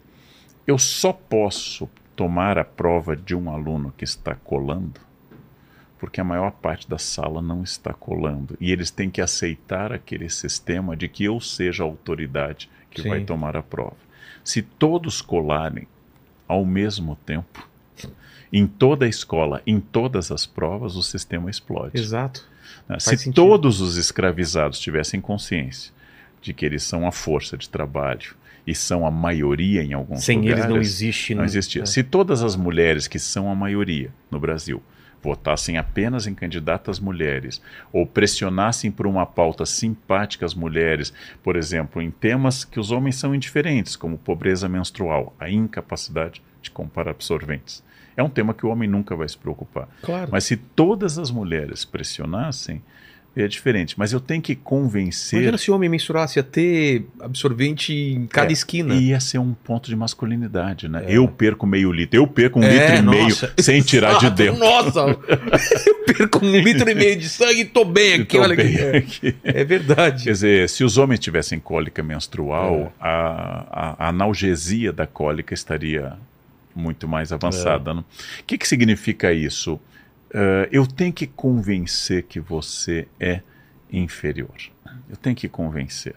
Speaker 3: Eu só posso tomar a prova de um aluno que está colando, porque a maior parte da sala não está colando. E eles têm que aceitar aquele sistema de que eu seja a autoridade que
Speaker 1: Sim.
Speaker 3: vai tomar a prova. Se todos colarem ao mesmo tempo, em toda a escola, em todas as provas, o sistema explode.
Speaker 1: Exato.
Speaker 3: Né?
Speaker 1: Faz
Speaker 3: Se
Speaker 1: sentido.
Speaker 3: todos os escravizados tivessem consciência de que eles são a força de trabalho e são a maioria em alguns
Speaker 1: Sem
Speaker 3: lugares,
Speaker 1: eles não existe.
Speaker 3: não existia.
Speaker 1: é.
Speaker 3: Se todas as mulheres que são a maioria no Brasil votassem apenas em candidatas mulheres ou pressionassem por uma pauta simpática às mulheres, por exemplo, em temas que os homens são indiferentes, como pobreza menstrual, a incapacidade de comprar absorventes. É um tema que o homem nunca vai se preocupar.
Speaker 1: Claro.
Speaker 3: Mas se todas as mulheres pressionassem, é diferente. Mas eu tenho que convencer.
Speaker 1: Imagina se o homem mensurasse, ia ter absorvente em cada
Speaker 3: É,
Speaker 1: esquina.
Speaker 3: E ia ser um ponto de masculinidade, né?
Speaker 1: É.
Speaker 3: Eu perco meio litro, eu perco um
Speaker 1: É,
Speaker 3: litro e meio
Speaker 1: nossa.
Speaker 3: sem tirar de
Speaker 1: Exato,
Speaker 3: dentro.
Speaker 1: Nossa! eu perco um litro e meio de sangue e tô bem aqui,
Speaker 3: tô
Speaker 1: olha
Speaker 3: bem
Speaker 1: aqui.
Speaker 3: aqui.
Speaker 1: É, é verdade.
Speaker 3: Quer dizer, se os homens tivessem cólica menstrual,
Speaker 1: É.
Speaker 3: a, a- a analgesia da cólica estaria muito mais avançada. né? O que, que significa isso? Eh, eu tenho que convencer que você é inferior. Eu tenho que convencer.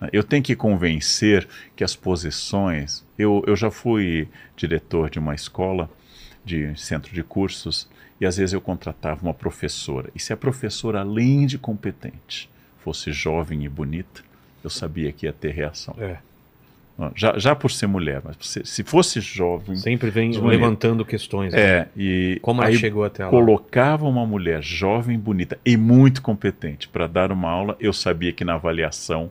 Speaker 3: né? Eu tenho que convencer que as posições. Eu, eu já fui diretor de uma escola, de centro de cursos, e às vezes eu contratava uma professora. E se a professora, além de competente, fosse jovem e bonita, eu sabia que ia ter reação.
Speaker 1: É,
Speaker 3: Já, já por ser mulher, mas se, se fosse jovem.
Speaker 1: sempre vem levantando questões. né?
Speaker 3: É, e
Speaker 1: Como ela
Speaker 3: aí
Speaker 1: chegou até lá.
Speaker 3: colocava uma mulher jovem, bonita e muito competente para dar uma aula, eu sabia que na avaliação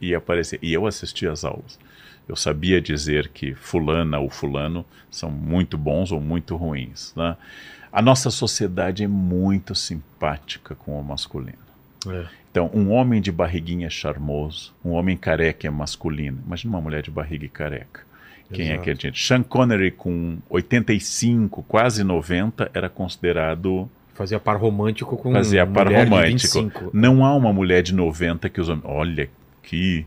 Speaker 3: ia aparecer. E eu assistia às aulas. Eu sabia dizer que fulana ou fulano são muito bons ou muito ruins. Né? A nossa sociedade é muito simpática com o masculino.
Speaker 1: É.
Speaker 3: Então, um homem de barriguinha é charmoso, um homem careca é masculino. Imagina uma mulher de barriga e careca. Quem é
Speaker 1: Exato.
Speaker 3: que a gente? Sean Connery, com 85, quase 90, era considerado.
Speaker 1: Fazia par romântico com
Speaker 3: Fazia par romântico.
Speaker 1: 25.
Speaker 3: Não há uma mulher de 90 que os homens. Olha que,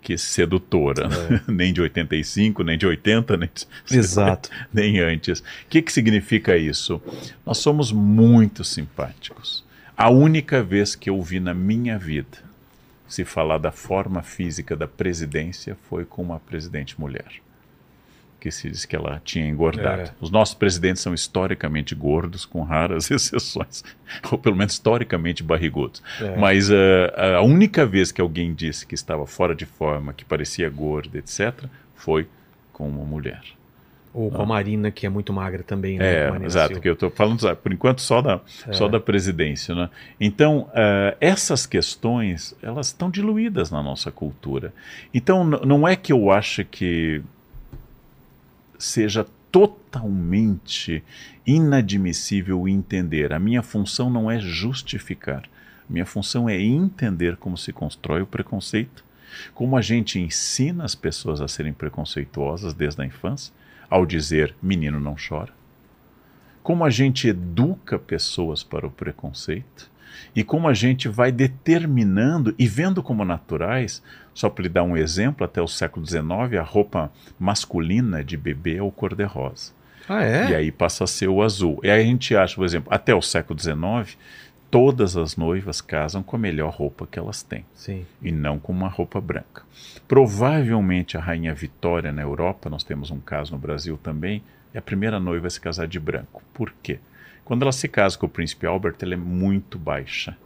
Speaker 3: que sedutora. nem de 85, nem de 80, nem, de-
Speaker 1: Exato.
Speaker 3: nem antes. O que, que significa isso? Nós somos muito simpáticos. A única vez que eu vi na minha vida se falar da forma física da presidência foi com uma presidente mulher. Que se diz que ela tinha engordado.
Speaker 1: É.
Speaker 3: Os nossos presidentes são historicamente gordos, com raras exceções. Ou pelo menos historicamente barrigudos.
Speaker 1: É.
Speaker 3: Mas ah, a única vez que alguém disse que estava fora de forma, que parecia gorda, etc., foi com uma mulher.
Speaker 1: Ou com a Marina, que é muito magra também. né?
Speaker 3: É, exato,
Speaker 1: Silva.
Speaker 3: que eu estou falando, por enquanto, só da,
Speaker 1: É.
Speaker 3: só da presidência. Né? Então, ah, essas questões, elas estão diluídas na nossa cultura. Então, não é que eu acho que seja totalmente inadmissível entender. A minha função não é justificar. A minha função é entender como se constrói o preconceito, como a gente ensina as pessoas a serem preconceituosas desde a infância, ao dizer menino não chora. Como a gente educa pessoas para o preconceito e como a gente vai determinando e vendo como naturais, só para lhe dar um exemplo, até o século XIX a roupa masculina de bebê é o cor-de-rosa.
Speaker 1: Ah, é?
Speaker 3: E aí passa a ser o azul. E aí a gente acha, por exemplo, até o século XIX, todas as noivas casam com a melhor roupa que elas têm
Speaker 1: Sim.
Speaker 3: e não com uma roupa branca. Provavelmente a rainha Vitória na Europa, nós temos um caso no Brasil também, é a primeira noiva a se casar de branco. Por quê? Quando ela se casa com o príncipe Albert, ela é muito baixa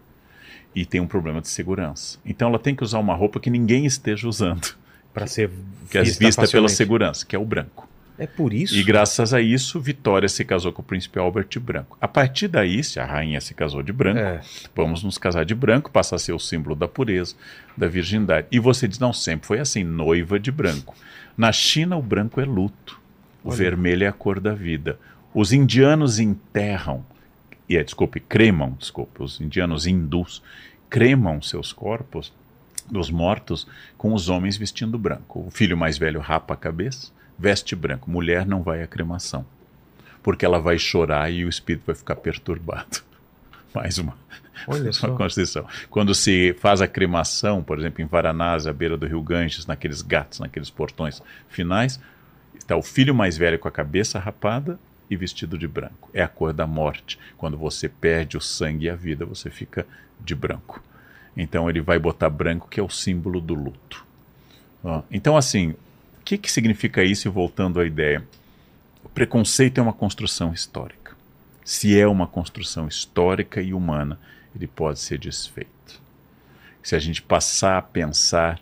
Speaker 3: e tem um problema de segurança. Então ela tem que usar uma roupa que ninguém esteja usando,
Speaker 1: Para ser
Speaker 3: que é vista pela segurança, que é o branco.
Speaker 1: É por isso?
Speaker 3: E graças a isso, Vitória se casou com o príncipe Albert de branco. A partir daí, se a rainha se casou de branco,
Speaker 1: É.
Speaker 3: vamos nos casar de branco, passa a ser o símbolo da pureza, da virgindade. E você diz, não, sempre foi assim, noiva de branco. Na China, o branco é luto, o
Speaker 1: Olha.
Speaker 3: vermelho é a cor da vida. Os indianos enterram, e é, desculpe, cremam, desculpe, os indianos hindus cremam seus corpos dos mortos com os homens vestindo branco. O filho mais velho rapa a cabeça, veste branco. Mulher não vai à cremação, porque ela vai chorar e o espírito vai ficar perturbado. Mais uma,
Speaker 1: Olha só.
Speaker 3: uma constituição. Quando se faz a cremação, por exemplo, em Varanasi, à beira do rio Ganges, naqueles gatos, naqueles portões finais, Está o filho mais velho com a cabeça rapada e vestido de branco. É a cor da morte. Quando você perde o sangue e a vida, você fica de branco. Então ele vai botar branco, que é o símbolo do luto. Então, assim, que, que significa isso? E voltando à ideia, o preconceito é uma construção histórica. Se é uma construção histórica e humana, ele pode ser desfeito. Se a gente passar a pensar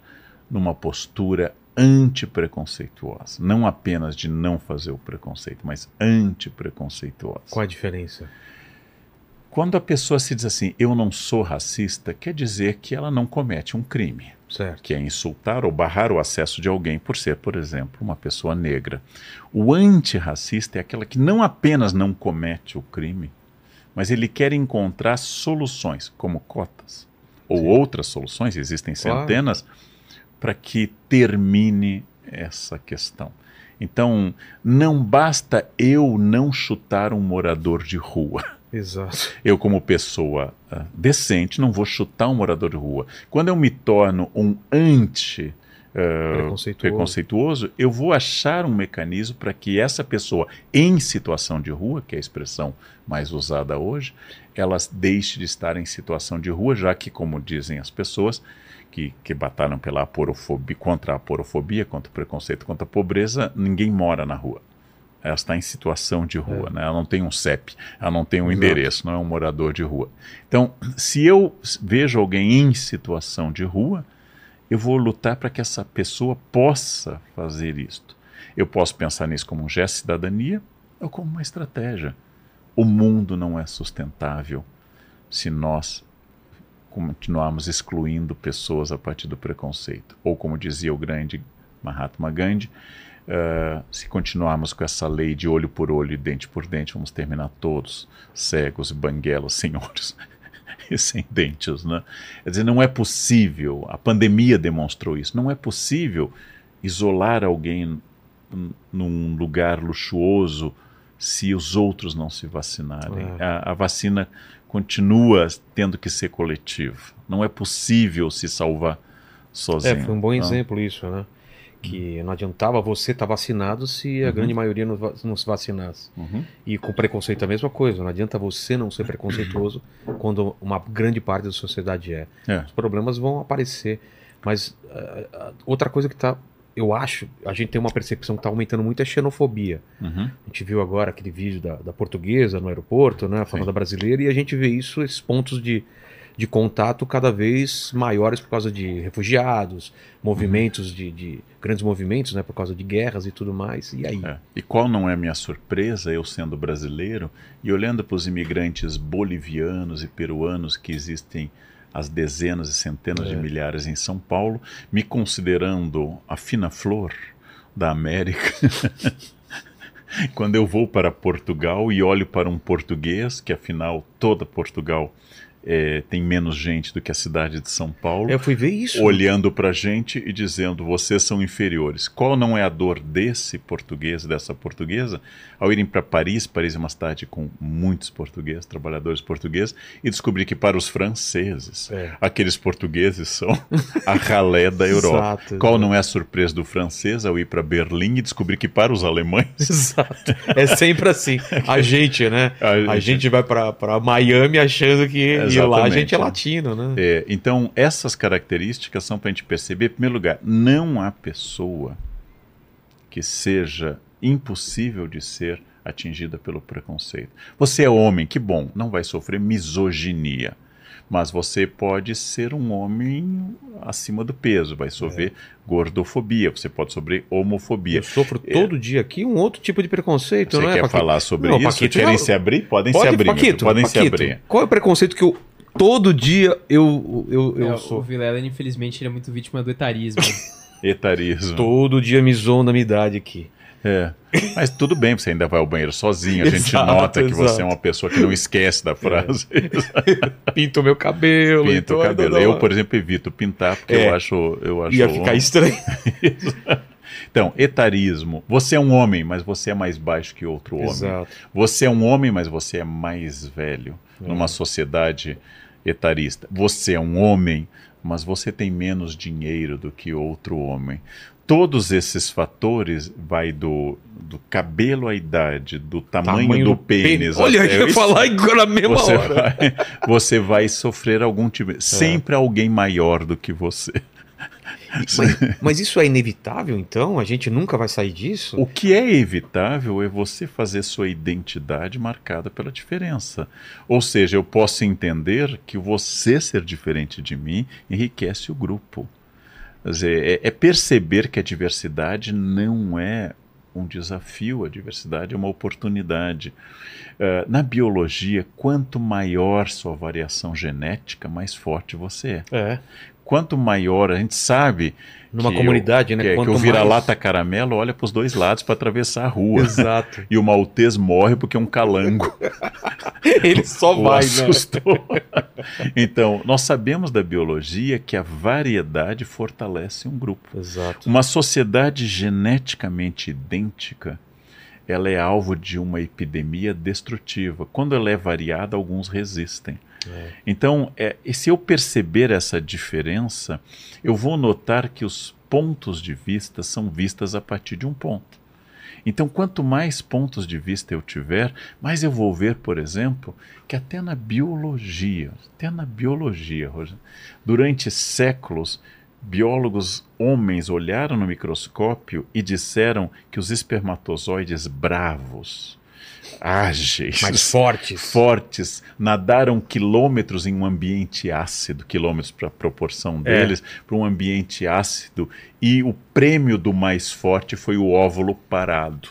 Speaker 3: numa postura antipreconceituosa, não apenas de não fazer o preconceito, mas antipreconceituosa.
Speaker 1: Qual a diferença?
Speaker 3: Quando a pessoa se diz assim, eu não sou racista, quer dizer que ela não comete um crime.
Speaker 1: Certo.
Speaker 3: Que é insultar ou barrar o acesso de alguém por ser, por exemplo, uma pessoa negra. O antirracista é aquela que não apenas não comete o crime, mas ele quer encontrar soluções, como cotas, ou Sim. outras soluções, existem centenas, claro. para que termine essa questão. Então, não basta eu não chutar um morador de rua.
Speaker 1: Exato.
Speaker 3: Eu, como pessoa uh, decente, não vou chutar um morador de rua. Quando eu me torno um anti uh, preconceituoso. preconceituoso, eu vou achar um mecanismo para que essa pessoa em situação de rua, que é a expressão mais usada hoje, elas deixe de estar em situação de rua, já que, como dizem as pessoas, que, que batalham pela aporofobia, contra a aporofobia, contra o preconceito, contra a pobreza, ninguém mora na rua ela está em situação de rua, é. né? ela não tem um CEP, ela não tem um Exato. endereço, não é um morador de rua. Então, se eu vejo alguém em situação de rua, eu vou lutar para que essa pessoa possa fazer isto. Eu posso pensar nisso como um gesto de cidadania ou como uma estratégia. O mundo não é sustentável se nós continuarmos excluindo pessoas a partir do preconceito. Ou, como dizia o grande Mahatma Gandhi, Uh, se continuarmos com essa lei de olho por olho e dente por dente, vamos terminar todos cegos, banguelos, senhores e sem dentes. Né? Quer dizer, não é possível, a pandemia demonstrou isso, não é possível isolar alguém num lugar luxuoso se os outros não se vacinarem. É. A, a vacina continua tendo que ser coletiva. Não é possível se salvar sozinho.
Speaker 1: É, foi um bom não? exemplo isso, né? Que não adiantava você estar tá vacinado se a uhum. grande maioria não, não se vacinasse. Uhum. E com preconceito a mesma coisa, não adianta você não ser preconceituoso quando uma grande parte da sociedade é. é. Os problemas vão aparecer. Mas uh, outra coisa que está, eu acho, a gente tem uma percepção que está aumentando muito é a xenofobia. Uhum. A gente viu agora aquele vídeo da, da portuguesa no aeroporto, né, falando da brasileira, e a gente vê isso, esses pontos de de contato cada vez maiores por causa de refugiados, movimentos uhum. de, de, grandes movimentos, né, por causa de guerras e tudo mais. E aí?
Speaker 3: É. E qual não é a minha surpresa, eu sendo brasileiro e olhando para os imigrantes bolivianos e peruanos que existem as dezenas e centenas é. de milhares em São Paulo, me considerando a fina flor da América. Quando eu vou para Portugal e olho para um português, que afinal toda Portugal é, tem menos gente do que a cidade de São Paulo.
Speaker 1: Eu fui ver isso.
Speaker 3: Olhando para a gente e dizendo: vocês são inferiores. Qual não é a dor desse português, dessa portuguesa, ao irem para Paris? Paris é uma cidade com muitos portugueses, trabalhadores portugueses, e descobrir que para os franceses, é. aqueles portugueses são a ralé da Europa. Exato, Qual não é a surpresa do francês ao ir para Berlim e descobrir que para os alemães.
Speaker 1: Exato. É sempre assim. A gente, né? A gente, a gente vai para Miami achando que. É, e lá a gente é latino, né?
Speaker 3: É, então, essas características são para a gente perceber, em primeiro lugar, não há pessoa que seja impossível de ser atingida pelo preconceito. Você é homem, que bom, não vai sofrer misoginia. Mas você pode ser um homem acima do peso, vai sofrer é. gordofobia, você pode sofrer homofobia. Eu
Speaker 1: sofro é. todo dia aqui um outro tipo de preconceito,
Speaker 3: você
Speaker 1: não
Speaker 3: é? Você quer falar sobre não, isso? Paquito, Querem não. se abrir? Podem pode, se abrir.
Speaker 1: Paquito, podem Paquito, se abrir. Qual é o preconceito que eu todo dia eu, eu, eu
Speaker 2: é, sou. O Vilela, infelizmente, ele é muito vítima do etarismo.
Speaker 3: etarismo.
Speaker 1: Todo dia me zoam da minha idade aqui.
Speaker 3: É. Mas tudo bem, você ainda vai ao banheiro sozinho. A gente exato, nota que exato. você é uma pessoa que não esquece da frase.
Speaker 1: É. Pinto o meu cabelo.
Speaker 3: Pinto o cabelo. Eu, por exemplo, evito pintar porque é. eu acho. Eu acho
Speaker 1: Ia ficar estranho.
Speaker 3: então, etarismo. Você é um homem, mas você é mais baixo que outro homem. Exato. Você é um homem, mas você é mais velho. É. Numa sociedade etarista. Você é um homem, mas você tem menos dinheiro do que outro homem. Todos esses fatores vai do, do cabelo à idade, do tamanho,
Speaker 1: Tamanho
Speaker 3: do,
Speaker 1: do
Speaker 3: pênis.
Speaker 1: Olha, eu ia falar agora na mesma
Speaker 3: você
Speaker 1: hora.
Speaker 3: vai, você vai sofrer algum tipo. Sempre alguém maior do que você.
Speaker 1: Mas, mas isso é inevitável, então? A gente nunca vai sair disso?
Speaker 3: O que é evitável é você fazer sua identidade marcada pela diferença. Ou seja, eu posso entender que você ser diferente de mim enriquece o grupo. Quer dizer, é, é perceber que a diversidade não é um desafio, a diversidade é uma oportunidade. Uh, na biologia, quanto maior sua variação genética, mais forte você é.
Speaker 1: É.
Speaker 3: Quanto maior, a gente sabe.
Speaker 1: Numa
Speaker 3: que
Speaker 1: comunidade,
Speaker 3: eu,
Speaker 1: né?
Speaker 3: Que, é- que
Speaker 1: Quanto
Speaker 3: o
Speaker 1: mais-
Speaker 3: vira-lata caramelo olha para os dois lados para atravessar a rua.
Speaker 1: Exato.
Speaker 3: E o maltês morre porque é um calango.
Speaker 1: Ele só
Speaker 3: o
Speaker 1: vai, né?
Speaker 3: assustou. então, nós sabemos da biologia que a variedade fortalece um grupo.
Speaker 1: Exato.
Speaker 3: Uma sociedade geneticamente idêntica, ela é alvo de uma epidemia destrutiva. Quando ela é variada, alguns resistem. Então, é, se eu perceber essa diferença, eu vou notar que os pontos de vista são vistas a partir de um ponto. Então, quanto mais pontos de vista eu tiver, mais eu vou ver, por exemplo, que até na biologia, até na biologia, durante séculos, biólogos homens olharam no microscópio e disseram que os espermatozoides bravos, ágeis,
Speaker 1: Mais fortes.
Speaker 3: fortes, nadaram quilômetros em um ambiente ácido, quilômetros para a proporção
Speaker 1: É.
Speaker 3: deles, para um ambiente ácido, e o prêmio do mais forte foi o óvulo parado.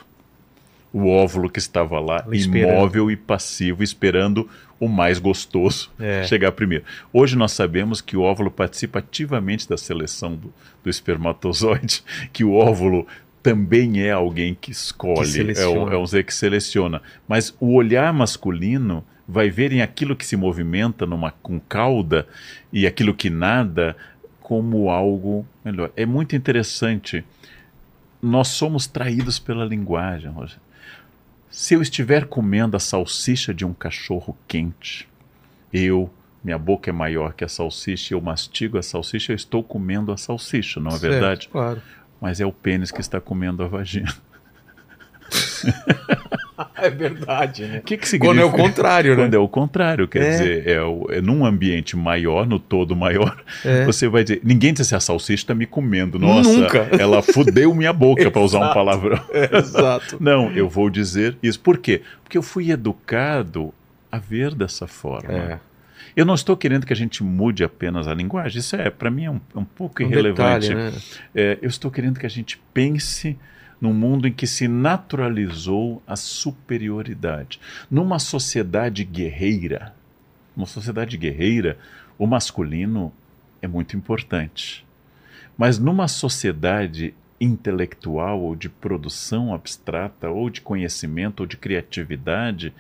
Speaker 3: O óvulo que estava lá,
Speaker 1: Esperando.
Speaker 3: imóvel e passivo, esperando o mais gostoso
Speaker 1: É.
Speaker 3: chegar primeiro. Hoje nós sabemos que o óvulo participa ativamente da seleção do, do espermatozoide, que o óvulo também é alguém que escolhe,
Speaker 1: Que
Speaker 3: é, é um ser que seleciona. Mas o olhar masculino vai ver em aquilo que se movimenta numa, com cauda e aquilo que nada como algo melhor. É muito interessante. Nós somos traídos pela linguagem, Roger. Se eu estiver comendo a salsicha de um cachorro quente, eu, minha boca é maior que a salsicha, eu mastigo a salsicha, eu estou comendo a salsicha, não é
Speaker 1: Certo,
Speaker 3: verdade?
Speaker 1: Claro.
Speaker 3: Mas é o pênis que está comendo a vagina.
Speaker 1: É verdade, né?
Speaker 3: O que, que significa?
Speaker 1: Quando é o contrário, né?
Speaker 3: Quando é o contrário, quer
Speaker 1: É.
Speaker 3: dizer, é, o- é num ambiente maior, no todo maior,
Speaker 1: É.
Speaker 3: você vai dizer, ninguém diz assim, a salsicha está me comendo, nossa,
Speaker 1: Nunca.
Speaker 3: ela fudeu minha boca, para usar um palavrão.
Speaker 1: Exato.
Speaker 3: Não, eu vou dizer isso. Por quê? Porque eu fui educado a ver dessa forma.
Speaker 1: É.
Speaker 3: Eu não estou querendo que a gente mude apenas a linguagem, isso é, para mim, é um, é um pouco
Speaker 1: Um
Speaker 3: irrelevante.
Speaker 1: detalhe, né?
Speaker 3: É, eu estou querendo que a gente pense num mundo em que se naturalizou a superioridade. Numa sociedade guerreira, uma sociedade guerreira, o masculino é muito importante. Mas numa sociedade intelectual ou de produção abstrata ou de conhecimento ou de criatividade,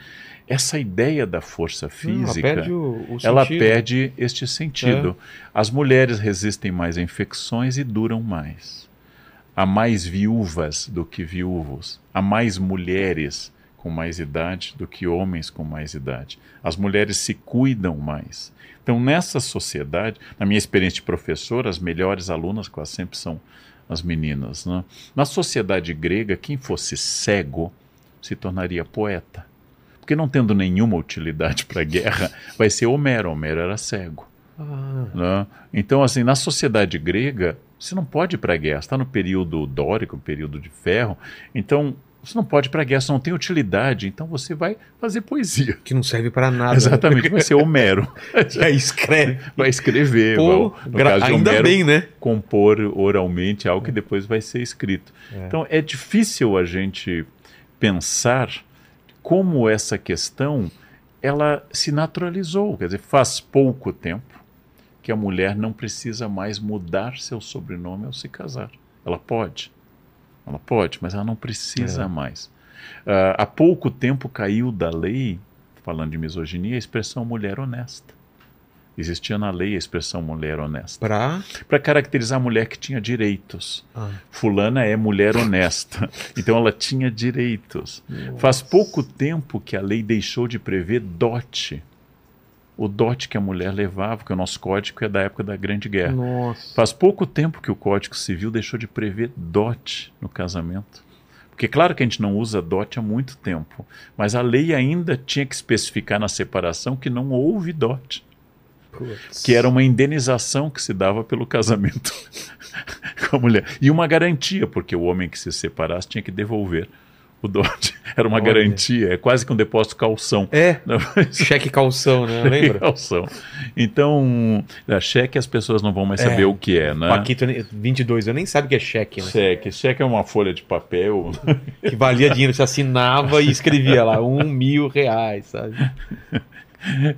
Speaker 3: essa ideia da força física
Speaker 1: Ela perde o, o
Speaker 3: ela perde este sentido. As mulheres resistem mais a infecções e duram mais. Há mais viúvas do que viúvos. Há mais mulheres com mais idade do que homens com mais idade. As mulheres se cuidam mais. Então, nessa sociedade, na minha experiência de professor, as melhores alunas quase sempre são as meninas. Né? Na sociedade grega, quem fosse cego se tornaria poeta. Porque não tendo nenhuma utilidade para a guerra, vai ser Homero. Homero era cego.
Speaker 1: Ah,
Speaker 3: né? Então, assim, na sociedade grega, você não pode ir para a guerra. Está no período dórico, período de ferro. Então, você não pode ir para a guerra, você não tem utilidade. Então, você vai fazer poesia.
Speaker 1: que não serve pra nada.
Speaker 3: Exatamente, vai ser Homero.
Speaker 1: Já escreve.
Speaker 3: vai escrever.
Speaker 1: Pô,
Speaker 3: vai,
Speaker 1: gra- ainda
Speaker 3: Homero,
Speaker 1: bem, né?
Speaker 3: compor oralmente algo que depois vai ser escrito.
Speaker 1: É.
Speaker 3: Então é difícil a gente pensar como essa questão ela se naturalizou, quer dizer, faz pouco tempo que a mulher não precisa mais mudar seu sobrenome ao se casar. Ela pode, ela pode, mas ela não precisa
Speaker 1: É.
Speaker 3: mais. Ah, há pouco tempo caiu da lei, falando de misoginia, a expressão mulher honesta. Existia na lei a expressão mulher honesta
Speaker 1: Pra.
Speaker 3: para caracterizar a mulher que tinha direitos.
Speaker 1: Ah,
Speaker 3: Fulana é mulher honesta, então ela tinha direitos. Faz pouco tempo que a lei deixou de prever dote. O dote que a mulher levava, porque o nosso código é da época da Grande Guerra.
Speaker 1: Nossa.
Speaker 3: Faz pouco tempo que o Código Civil deixou de prever dote no casamento. Porque claro que a gente não usa dote há muito tempo, mas a lei ainda tinha que especificar na separação que não houve dote, que era uma indenização que se dava pelo casamento com a mulher e uma garantia, porque o homem que se separasse tinha que devolver o dote. Era uma
Speaker 1: Olha.
Speaker 3: garantia, é quase que um depósito calção.
Speaker 1: É, cheque calção, né? Lembra?
Speaker 3: calção. Então, a cheque as pessoas não vão mais saber
Speaker 1: É.
Speaker 3: o que é, né?
Speaker 1: Paquito, 22 eu nem sabe o que é cheque, né?
Speaker 3: Cheque. Cheque é uma folha de papel.
Speaker 1: Que valia dinheiro, você assinava e escrevia lá, um mil reais, sabe?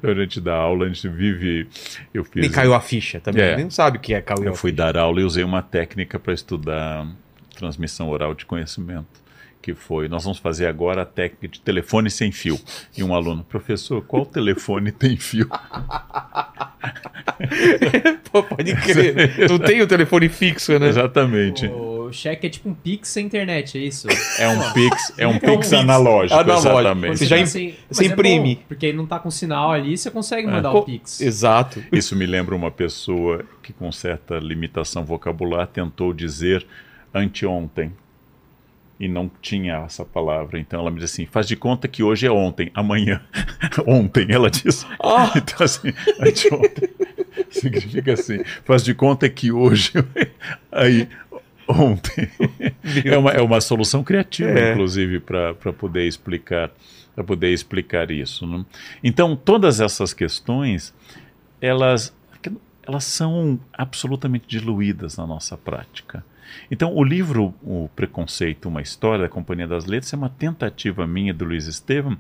Speaker 3: a gente dá aula, a gente vive. Eu fiz.
Speaker 1: Nem caiu a ficha também,
Speaker 3: É.
Speaker 1: nem sabe o que é caiu
Speaker 3: Eu fui dar aula e usei uma técnica para estudar transmissão oral de conhecimento. Que foi, nós vamos fazer agora a técnica de telefone sem fio. E um aluno, professor, qual telefone tem fio?
Speaker 1: Pô, pode crer. Não tem o telefone fixo, né?
Speaker 3: Exatamente.
Speaker 2: O cheque é tipo um pix sem internet, é isso?
Speaker 3: É um pix, é um
Speaker 2: É um
Speaker 3: pix
Speaker 2: pix
Speaker 3: analógico,
Speaker 1: analógico.
Speaker 3: exatamente.
Speaker 1: Você já im-
Speaker 2: sem-
Speaker 1: você
Speaker 2: é
Speaker 1: imprime.
Speaker 2: bom, porque não tá com sinal ali, você consegue mandar
Speaker 1: Co-
Speaker 2: o pix.
Speaker 1: Exato.
Speaker 3: Isso me lembra uma pessoa que, com certa limitação vocabular, tentou dizer anteontem. E não tinha essa palavra. Então ela me disse assim: faz de conta que hoje é ontem, amanhã. ontem, ela disse.
Speaker 1: Ah.
Speaker 3: Então, assim, anteontem significa assim: faz de conta que hoje. Aí, ontem. É uma, é uma solução criativa,
Speaker 1: É.
Speaker 3: inclusive, para poder explicar para poder explicar isso. né? Então, todas essas questões, elas, elas são absolutamente diluídas na nossa prática. Então, o livro O Preconceito, uma história da Companhia das Letras é uma tentativa minha do Luiz Estevam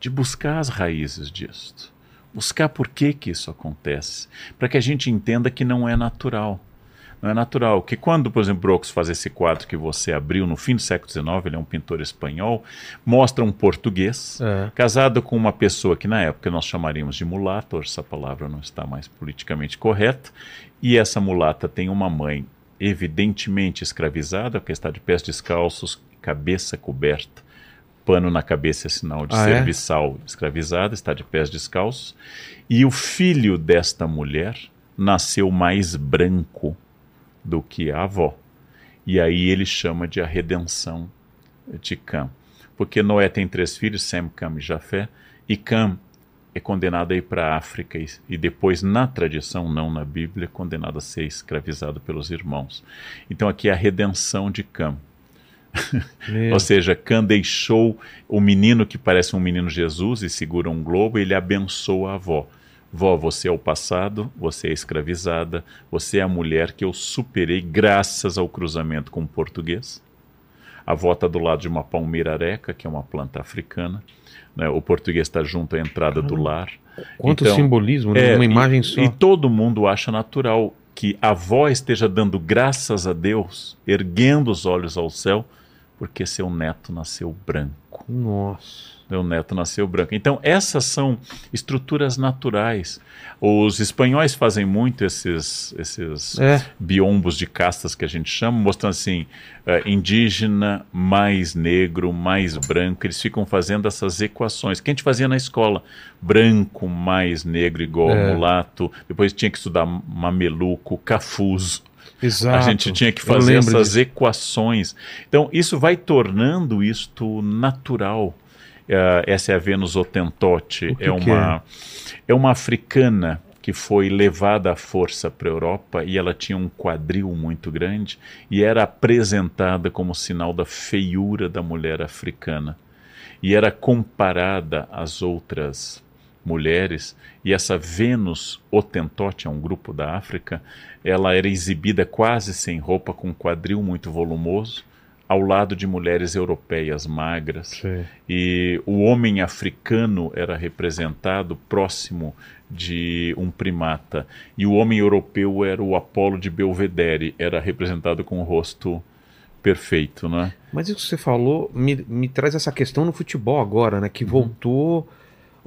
Speaker 3: de buscar as raízes disso. Buscar por que, que isso acontece, para que a gente entenda que não é natural. Não é natural que quando, por exemplo, Brooks faz esse quadro que você abriu no fim do século XIX, ele é um pintor espanhol, mostra um português
Speaker 1: É.
Speaker 3: casado com uma pessoa que na época nós chamaríamos de mulata, hoje essa palavra não está mais politicamente correta, e essa mulata tem uma mãe evidentemente escravizada, porque está de pés descalços, cabeça coberta, pano na cabeça é sinal de
Speaker 1: Ah, é?
Speaker 3: serviçal escravizada, está de pés descalços, e o filho desta mulher nasceu mais branco do que a avó. E aí ele chama de a redenção de Cam. Porque Noé tem três filhos, Sem, Cam e Jafé, e Cam é condenado a ir para a África e, e depois, na tradição, não na Bíblia, é condenado a ser escravizado pelos irmãos. Então aqui é a redenção de Cam. Ou seja, Cam deixou o menino que parece um menino Jesus e segura um globo, ele abençoa a avó. Vó, você é o passado, você é escravizada, você é a mulher que eu superei graças ao cruzamento com o português. A avó está do lado de uma palmeira areca, que é uma planta africana. Né? O português está junto à entrada do lar.
Speaker 1: Quanto
Speaker 3: Então,
Speaker 1: simbolismo, né?
Speaker 3: É,
Speaker 1: Uma
Speaker 3: e-
Speaker 1: imagem só.
Speaker 3: E todo mundo acha natural que a avó esteja dando graças a Deus, erguendo os olhos ao céu, porque seu neto nasceu branco.
Speaker 1: Nossa.
Speaker 3: Meu neto nasceu branco. Então, essas são estruturas naturais. Os espanhóis fazem muito esses, esses
Speaker 1: É.
Speaker 3: biombos de castas que a gente chama, mostrando assim, eh, indígena, mais negro, mais branco. Eles ficam fazendo essas equações que a gente fazia na escola. Branco mais negro igual
Speaker 1: É.
Speaker 3: mulato. Depois tinha que estudar mameluco, cafuso.
Speaker 1: Exato.
Speaker 3: A gente tinha que fazer essas
Speaker 1: disso.
Speaker 3: equações. Então, isso vai tornando isto natural. Eh, essa é a Vênus Otentote. É uma, é uma africana que foi levada à força para a Europa e ela tinha um quadril muito grande e era apresentada como sinal da feiura da mulher africana. E era comparada às outras mulheres, e essa Vênus Otentote, é um grupo da África, ela era exibida quase sem roupa, com um quadril muito volumoso, ao lado de mulheres europeias magras.
Speaker 1: Sei.
Speaker 3: E o homem africano era representado próximo de um primata. E o homem europeu era o Apolo de Belvedere, era representado com o rosto perfeito, né?
Speaker 1: Mas isso que você falou me, me traz essa questão no futebol agora, né? Que
Speaker 3: Uhum.
Speaker 1: voltou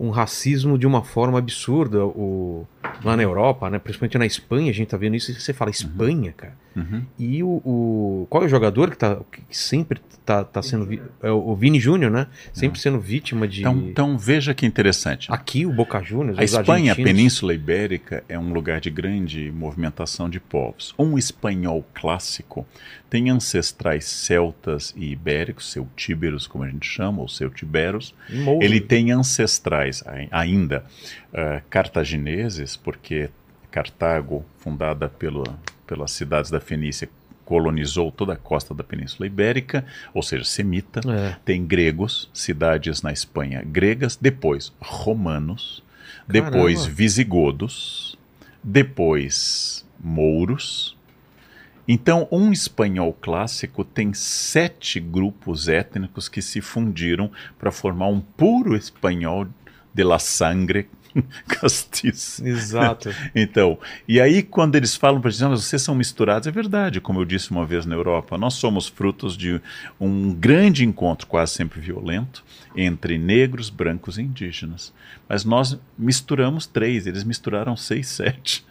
Speaker 1: um racismo de uma forma absurda. O, lá na Europa, né? Principalmente na Espanha, a gente tá vendo isso. Você fala Espanha, cara.
Speaker 3: Uhum.
Speaker 1: E o, o- Qual é o jogador que, tá, que sempre tá, tá sendo. É o Vini Júnior, né? Sempre sendo vítima de.
Speaker 3: Então, então veja que interessante.
Speaker 1: Aqui o Boca Juniors.
Speaker 3: A Espanha, a
Speaker 1: argentinos.
Speaker 3: Península Ibérica, é um lugar de grande movimentação de povos. Um espanhol clássico tem ancestrais celtas e ibéricos, celtíberos, como a gente chama, ou celtiberos.
Speaker 1: Em Moura.
Speaker 3: Ele tem ancestrais ai- ainda ah, cartagineses, porque Cartago, fundada pelo, pelas cidades da Fenícia, colonizou toda a costa da Península Ibérica, ou seja, semita.
Speaker 1: É.
Speaker 3: Tem gregos, cidades na Espanha gregas, depois romanos, depois
Speaker 1: Caramba.
Speaker 3: visigodos, depois mouros. Então, um espanhol clássico tem sete grupos étnicos que se fundiram para formar um puro espanhol de la sangre castiça.
Speaker 1: Exato.
Speaker 3: Então, e aí quando eles falam para gente, "Ah, mas vocês são misturados, é verdade, como eu disse uma vez na Europa, nós somos frutos de um grande encontro, quase sempre violento, entre negros, brancos e indígenas. Mas nós misturamos três, eles misturaram seis, sete.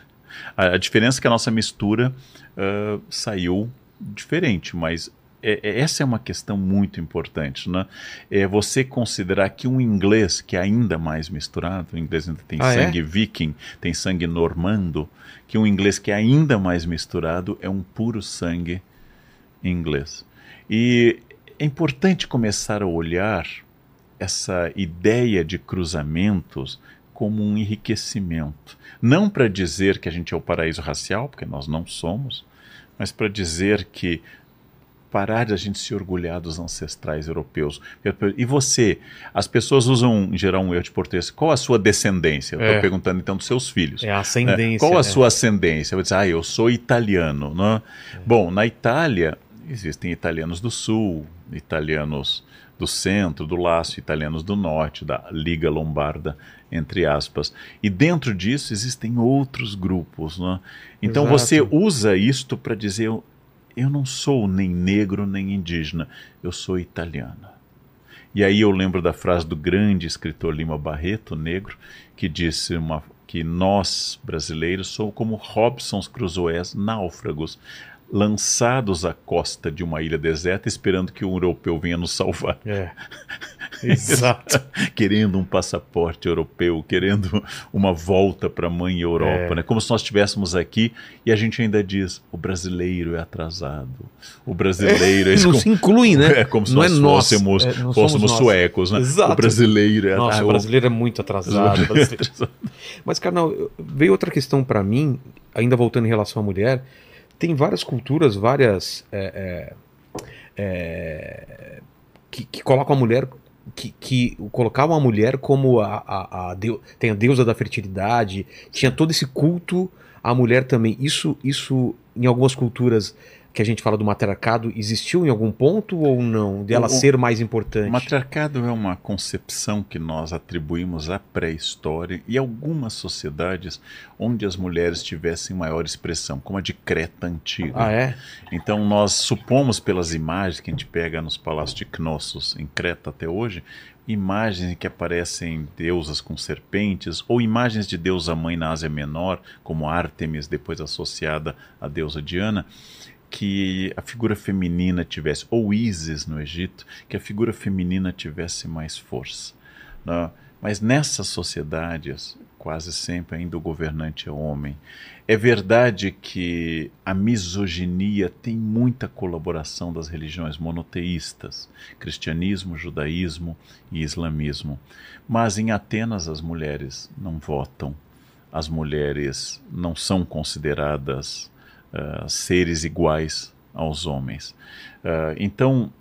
Speaker 3: A, a diferença é que a nossa mistura ah, saiu diferente, mas é- é- essa é uma questão muito importante, né? É você considerar que um inglês que é ainda mais misturado, o inglês ainda tem
Speaker 1: Ah, é?
Speaker 3: sangue viking, tem sangue normando, que um inglês que é ainda mais misturado é um puro sangue inglês. E é importante começar a olhar essa ideia de cruzamentos como um enriquecimento. Não para dizer que a gente é o paraíso racial, porque nós não somos, mas para dizer que parar de a gente se orgulhar dos ancestrais europeus. E você, as pessoas usam em geral um erro de português. Qual a sua descendência? Eu estou
Speaker 1: É.
Speaker 3: perguntando então dos seus filhos.
Speaker 1: É a
Speaker 3: né?
Speaker 1: ascendência.
Speaker 3: Qual a
Speaker 1: é.
Speaker 3: sua ascendência? Eu vou dizer, ah, eu sou italiano. Né? Bom, na Itália existem italianos do sul, italianos do centro, do laço, italianos do norte, da Liga Lombarda, entre aspas. E dentro disso existem outros grupos. Né? Então
Speaker 1: Exato.
Speaker 3: você usa isto para dizer, eu, eu não sou nem negro nem indígena, eu sou italiano. E aí eu lembro da frase do grande escritor Lima Barreto, negro, que disse uma, que nós, brasileiros, somos como Robsons Crusoés náufragos, lançados à costa de uma ilha deserta, esperando que um europeu venha nos salvar.
Speaker 1: É. Exato.
Speaker 3: querendo um passaporte europeu, querendo uma volta para a mãe Europa,
Speaker 1: É.
Speaker 3: né? Como se nós estivéssemos aqui e a gente ainda diz: o brasileiro é atrasado, o brasileiro é,
Speaker 1: não se inclui, né?
Speaker 3: é como se
Speaker 1: não
Speaker 3: nós
Speaker 1: é nós.
Speaker 3: fôssemos,
Speaker 1: É, nós.
Speaker 3: suecos, né?
Speaker 1: Exato.
Speaker 3: O brasileiro é
Speaker 1: Nossa, o brasileiro é muito atrasado. brasileiro- Mas, Carnal, veio outra questão pra mim, ainda voltando em relação à mulher. Tem várias culturas, várias. é, é, é, que, que colocam a mulher. Que, que colocavam a mulher como a, a, a deu- tem a deusa da fertilidade, tinha todo esse culto à mulher também. Isso, isso em algumas culturas que a gente fala do matriarcado, existiu em algum ponto ou não? Dela
Speaker 3: o-
Speaker 1: ser mais importante?
Speaker 3: O matriarcado é uma concepção que nós atribuímos à pré-história e algumas sociedades onde as mulheres tivessem maior expressão, como a de Creta antiga.
Speaker 1: Ah, é?
Speaker 3: Então nós supomos pelas imagens que a gente pega nos palácios de Knossos em Creta até hoje, imagens em que aparecem deusas com serpentes ou imagens de deusa mãe na Ásia Menor, como Ártemis, depois associada à deusa Diana, que a figura feminina tivesse, ou Ísis no Egito, que a figura feminina tivesse mais força. né? Mas nessas sociedades, quase sempre ainda o governante é homem. É verdade que a misoginia tem muita colaboração das religiões monoteístas, cristianismo, judaísmo e islamismo. Mas em Atenas as mulheres não votam, as mulheres não são consideradas ah, seres iguais aos homens. Ah, então,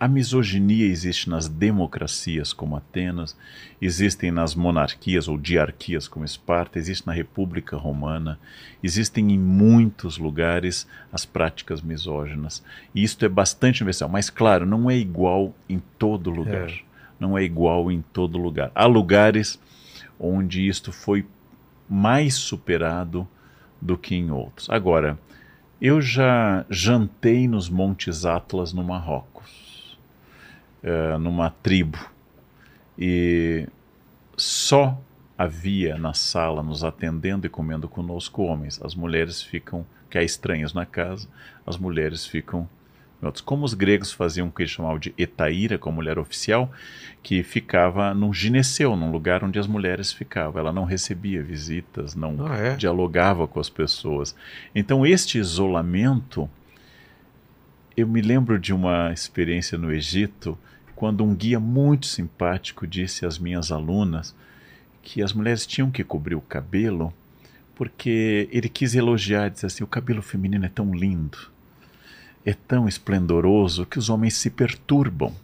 Speaker 3: a misoginia existe nas democracias como Atenas, existem nas monarquias ou diarquias como Esparta, existe na República Romana, existem em muitos lugares as práticas misóginas. E isto é bastante universal, mas claro, não é igual em todo lugar.
Speaker 1: É.
Speaker 3: Não é igual em todo lugar. Há lugares onde isto foi mais superado do que em outros. Agora, eu já jantei nos Montes Atlas, no Marrocos, eh, numa tribo, e só havia na sala nos atendendo e comendo conosco homens. As mulheres ficam, que há estranhas na casa, as mulheres ficam como os gregos faziam o que eles chamavam de etaíra, com a mulher oficial, que ficava num gineceu, num lugar onde as mulheres ficavam. Ela não recebia visitas, não
Speaker 1: Ah, é?
Speaker 3: dialogava com as pessoas. Então, este isolamento. Eu me lembro de uma experiência no Egito, quando um guia muito simpático disse às minhas alunas que as mulheres tinham que cobrir o cabelo, porque ele quis elogiar, disse assim: o cabelo feminino é tão lindo é tão esplendoroso que os homens se perturbam.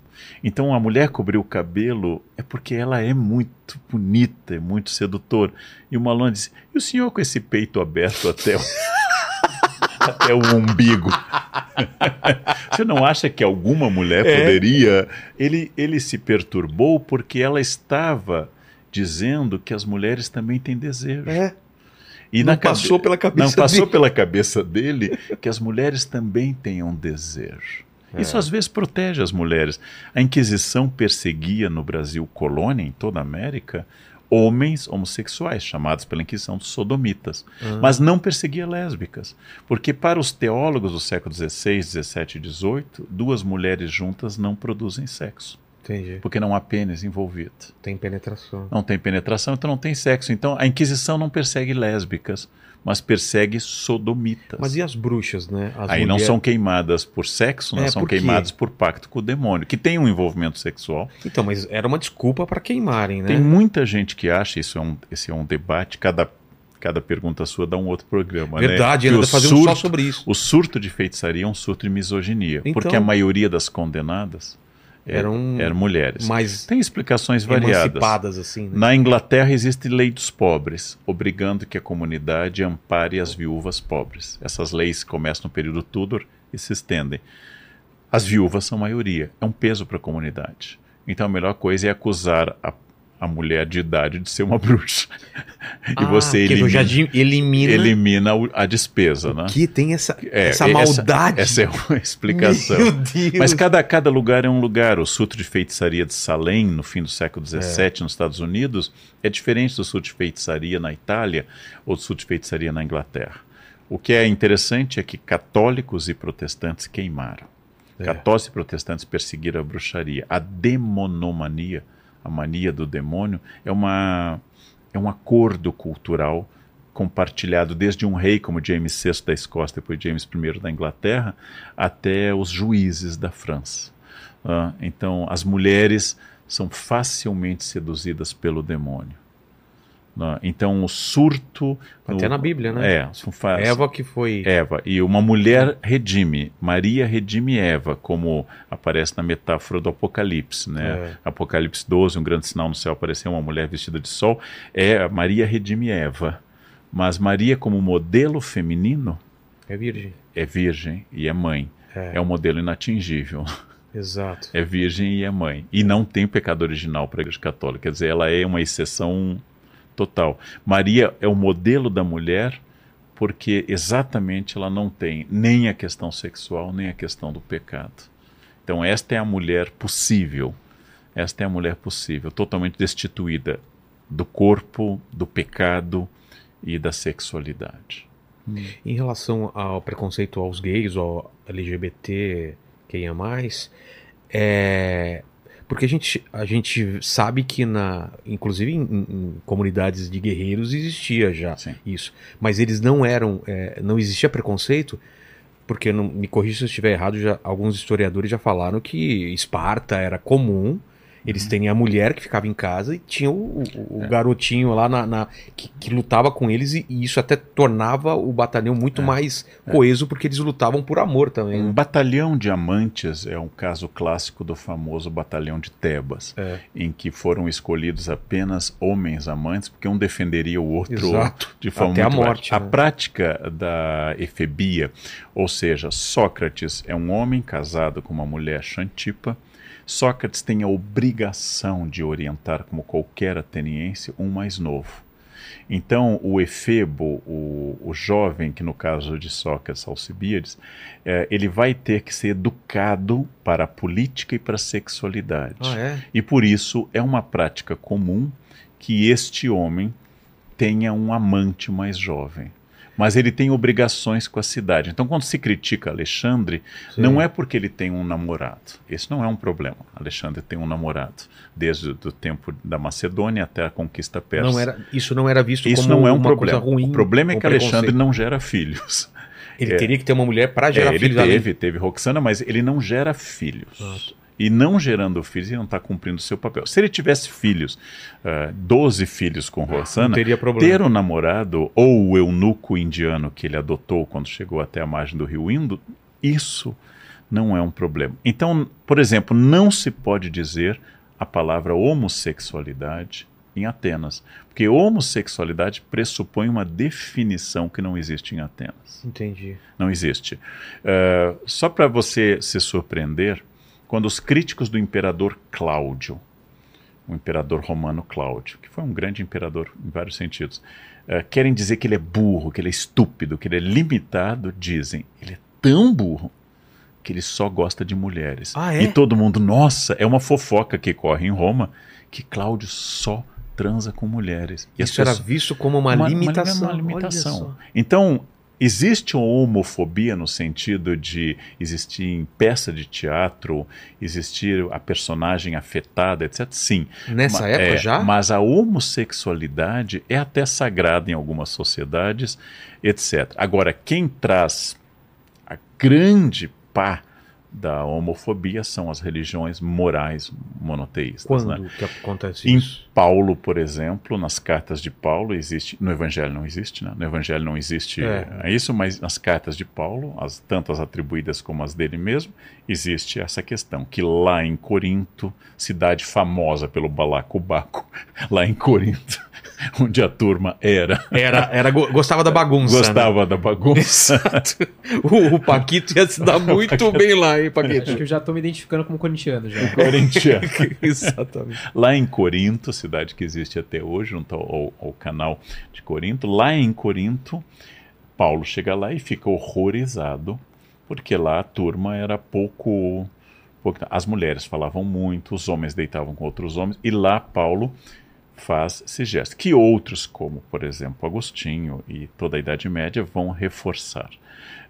Speaker 3: Então a mulher cobrir o cabelo é porque ela é muito bonita, é muito sedutor. E uma aluna disse: E o senhor com esse peito aberto até o, até o umbigo? Você não acha que alguma mulher
Speaker 1: É.
Speaker 3: poderia? Ele, ele se perturbou porque ela estava dizendo que as mulheres também têm desejo.
Speaker 1: É.
Speaker 3: E
Speaker 1: Não
Speaker 3: na cabe-
Speaker 1: passou pela cabeça
Speaker 3: Não passou
Speaker 1: dele.
Speaker 3: pela cabeça dele que as mulheres também tenham desejo.
Speaker 1: É.
Speaker 3: Isso às vezes protege as mulheres. A Inquisição perseguia no Brasil colônia, em toda a América, homens homossexuais, chamados pela Inquisição de sodomitas.
Speaker 1: Ah.
Speaker 3: Mas não perseguia lésbicas. Porque para os teólogos do século XVI, XVII e XVIII, duas mulheres juntas não produzem sexo.
Speaker 1: Entendi.
Speaker 3: Porque não há pênis envolvido.
Speaker 1: Tem penetração.
Speaker 3: Não tem penetração, então não tem sexo. Então a Inquisição não persegue lésbicas, mas persegue sodomitas.
Speaker 1: Mas e as bruxas, né? As
Speaker 3: Aí não
Speaker 1: mulher-
Speaker 3: são queimadas por sexo, não
Speaker 1: É,
Speaker 3: são
Speaker 1: por
Speaker 3: queimadas por pacto com o demônio, que tem um envolvimento sexual.
Speaker 1: Então, mas era uma desculpa para queimarem, né?
Speaker 3: Tem muita gente que acha, isso é um, esse é um debate, cada, cada pergunta sua dá um outro programa.
Speaker 1: Verdade,
Speaker 3: né?
Speaker 1: ainda fazer um só
Speaker 3: surto-
Speaker 1: sobre isso.
Speaker 3: O surto de feitiçaria é um surto de misoginia,
Speaker 1: Então-
Speaker 3: porque a maioria das condenadas
Speaker 1: Eram
Speaker 3: eram mulheres.
Speaker 1: mais
Speaker 3: Tem explicações variadas.
Speaker 1: assim, né?
Speaker 3: Na Inglaterra existe lei dos pobres, obrigando que a comunidade ampare as viúvas pobres. Essas leis começam no período Tudor e se estendem. As viúvas são maioria, é um peso para a comunidade. Então a melhor coisa é acusar a, a mulher de idade de ser uma bruxa. e
Speaker 1: Ah,
Speaker 3: você
Speaker 1: que
Speaker 3: elimina,
Speaker 1: já elimina,
Speaker 3: elimina a despesa, né?
Speaker 1: que tem essa,
Speaker 3: É,
Speaker 1: essa maldade.
Speaker 3: Essa, é uma explicação.
Speaker 1: Meu Deus.
Speaker 3: Mas cada, cada lugar é um lugar. O surto de feitiçaria de Salem, no fim do século XVII,
Speaker 1: É.
Speaker 3: nos Estados Unidos, é diferente do surto de feitiçaria na Itália ou do surto de feitiçaria na Inglaterra. O que é interessante é que católicos e protestantes queimaram.
Speaker 1: É.
Speaker 3: Católicos e protestantes perseguiram a bruxaria. A demonomania, a mania do demônio, é, uma, é um acordo cultural compartilhado desde um rei como James VI da Escócia, depois James I da Inglaterra, até os juízes da França. Ah, então, as mulheres são facilmente seduzidas pelo demônio. Ah, então, o surto.
Speaker 1: Até na Bíblia, né?
Speaker 3: É, são fa-
Speaker 1: Eva que foi...
Speaker 3: Eva. E uma mulher redime. Maria redime Eva, como aparece na metáfora do Apocalipse. Né?
Speaker 1: É.
Speaker 3: Apocalipse 12, um grande sinal no céu, apareceu uma mulher vestida de sol. É Maria redime Eva. Mas Maria, como modelo feminino,
Speaker 1: É virgem.
Speaker 3: é virgem e é mãe.
Speaker 1: É,
Speaker 3: É um modelo inatingível.
Speaker 1: exato.
Speaker 3: É virgem e é mãe. E não tem pecado original para a Igreja Católica. Quer dizer, ela é uma exceção total. Maria é o modelo da mulher porque exatamente ela não tem nem a questão sexual, nem a questão do pecado. Então, esta é a mulher possível. Esta é a mulher possível, totalmente destituída do corpo, do pecado e da sexualidade.
Speaker 1: Em relação ao preconceito aos gays, ao LGBT, quem é mais, é... porque a gente, a gente sabe que, na, inclusive em, em comunidades de guerreiros, existia já
Speaker 3: Sim.
Speaker 1: isso. Mas eles não eram, é, não existia preconceito, porque, não, me corrija se eu estiver errado, já, alguns historiadores já falaram que Esparta era comum, eles têm a mulher que ficava em casa e tinha o, o- o
Speaker 3: É.
Speaker 1: garotinho lá na, na- que, que lutava com eles e, e isso até tornava o batalhão muito
Speaker 3: É.
Speaker 1: mais coeso porque eles lutavam por amor também.
Speaker 3: Um
Speaker 1: né?
Speaker 3: batalhão de amantes é um caso clássico do famoso batalhão de Tebas,
Speaker 1: É.
Speaker 3: em que foram escolhidos apenas homens amantes, porque um defenderia o outro
Speaker 1: Exato.
Speaker 3: de forma
Speaker 1: Até a morte, né?
Speaker 3: A prática da efebia, ou seja, Sócrates é um homem casado com uma mulher Xantipa. Sócrates tem a obrigação de orientar, como qualquer ateniense, um mais novo. Então, o efebo, o, o jovem, que no caso de Sócrates, Alcibíades, eh, ele vai ter que ser educado para a política e para a sexualidade.
Speaker 1: Ah, é?
Speaker 3: E por isso é uma prática comum que este homem tenha um amante mais jovem. Mas ele tem obrigações com a cidade. Então, quando se critica Alexandre,
Speaker 1: Sim.
Speaker 3: não é porque ele tem um namorado. Esse não é um problema. Alexandre tem um namorado. Desde o tempo da Macedônia até a conquista persa.
Speaker 1: Não era, isso não era visto
Speaker 3: Isso
Speaker 1: como
Speaker 3: não é um
Speaker 1: uma
Speaker 3: problema.
Speaker 1: coisa ruim.
Speaker 3: o problema é que Alexandre não gera filhos.
Speaker 1: Ele
Speaker 3: é.
Speaker 1: teria que ter uma mulher para gerar
Speaker 3: É, ele
Speaker 1: filhos além-
Speaker 3: teve, teve Roxana, mas ele não gera filhos. E não gerando filhos, ele não está cumprindo o seu papel. Se ele tivesse filhos, ah, 12 filhos com
Speaker 1: Não
Speaker 3: Roxana,
Speaker 1: teria problema.
Speaker 3: ter um namorado ou o eunuco indiano que ele adotou quando chegou até a margem do rio Indo, isso não é um problema. Então, por exemplo, não se pode dizer a palavra homossexualidade em Atenas, porque homossexualidade pressupõe uma definição que não existe em Atenas.
Speaker 1: Entendi.
Speaker 3: Não existe. Uh, só para você se surpreender, quando os críticos do imperador Cláudio, o imperador romano Cláudio, que foi um grande imperador em vários sentidos, uh, querem dizer que ele é burro, que ele é estúpido, que ele é limitado, dizem, ele é tão burro que ele só gosta de mulheres.
Speaker 1: Ah, é?
Speaker 3: E todo mundo, nossa, é uma fofoca que corre em Roma que Cláudio só transa com mulheres. E
Speaker 1: Isso era
Speaker 3: pessoas-
Speaker 1: visto como uma, limitação.
Speaker 3: uma limitação.
Speaker 1: Olha só.
Speaker 3: Então, existe uma homofobia no sentido de existir em peça de teatro, existir a personagem afetada, etc. Sim.
Speaker 1: Nessa
Speaker 3: Ma-
Speaker 1: época
Speaker 3: é,
Speaker 1: já?
Speaker 3: Mas a homossexualidade é até sagrada em algumas sociedades, etc. Agora, quem traz a grande pá da homofobia são as religiões morais monoteístas. né?
Speaker 1: Quando que acontece
Speaker 3: Em
Speaker 1: isso?
Speaker 3: Paulo, por exemplo, nas cartas de Paulo existe, no Evangelho não existe, né? No Evangelho não existe
Speaker 1: É.
Speaker 3: é isso, mas nas cartas de Paulo, as tanto as atribuídas como as dele mesmo, existe essa questão que lá em Corinto, cidade famosa pelo balacobaco, lá em Corinto, onde a turma era
Speaker 1: Era, era, go- gostava da bagunça. né?
Speaker 3: gostava da bagunça,
Speaker 1: O, o Paquito ia se dar muito bem lá, hein,
Speaker 2: Acho
Speaker 1: Paquito?
Speaker 2: que eu já tô me identificando como corintiano já.
Speaker 3: corintiano.
Speaker 1: Exatamente.
Speaker 3: Lá em Corinto, cidade que existe até hoje, junto ao, ao canal de Corinto, lá em Corinto, Paulo chega lá e fica horrorizado, porque lá a turma era pouco, pouco. As mulheres falavam muito, os homens deitavam com outros homens, e lá Paulo faz esse gesto, que outros, como por exemplo Agostinho e toda a Idade Média, vão reforçar.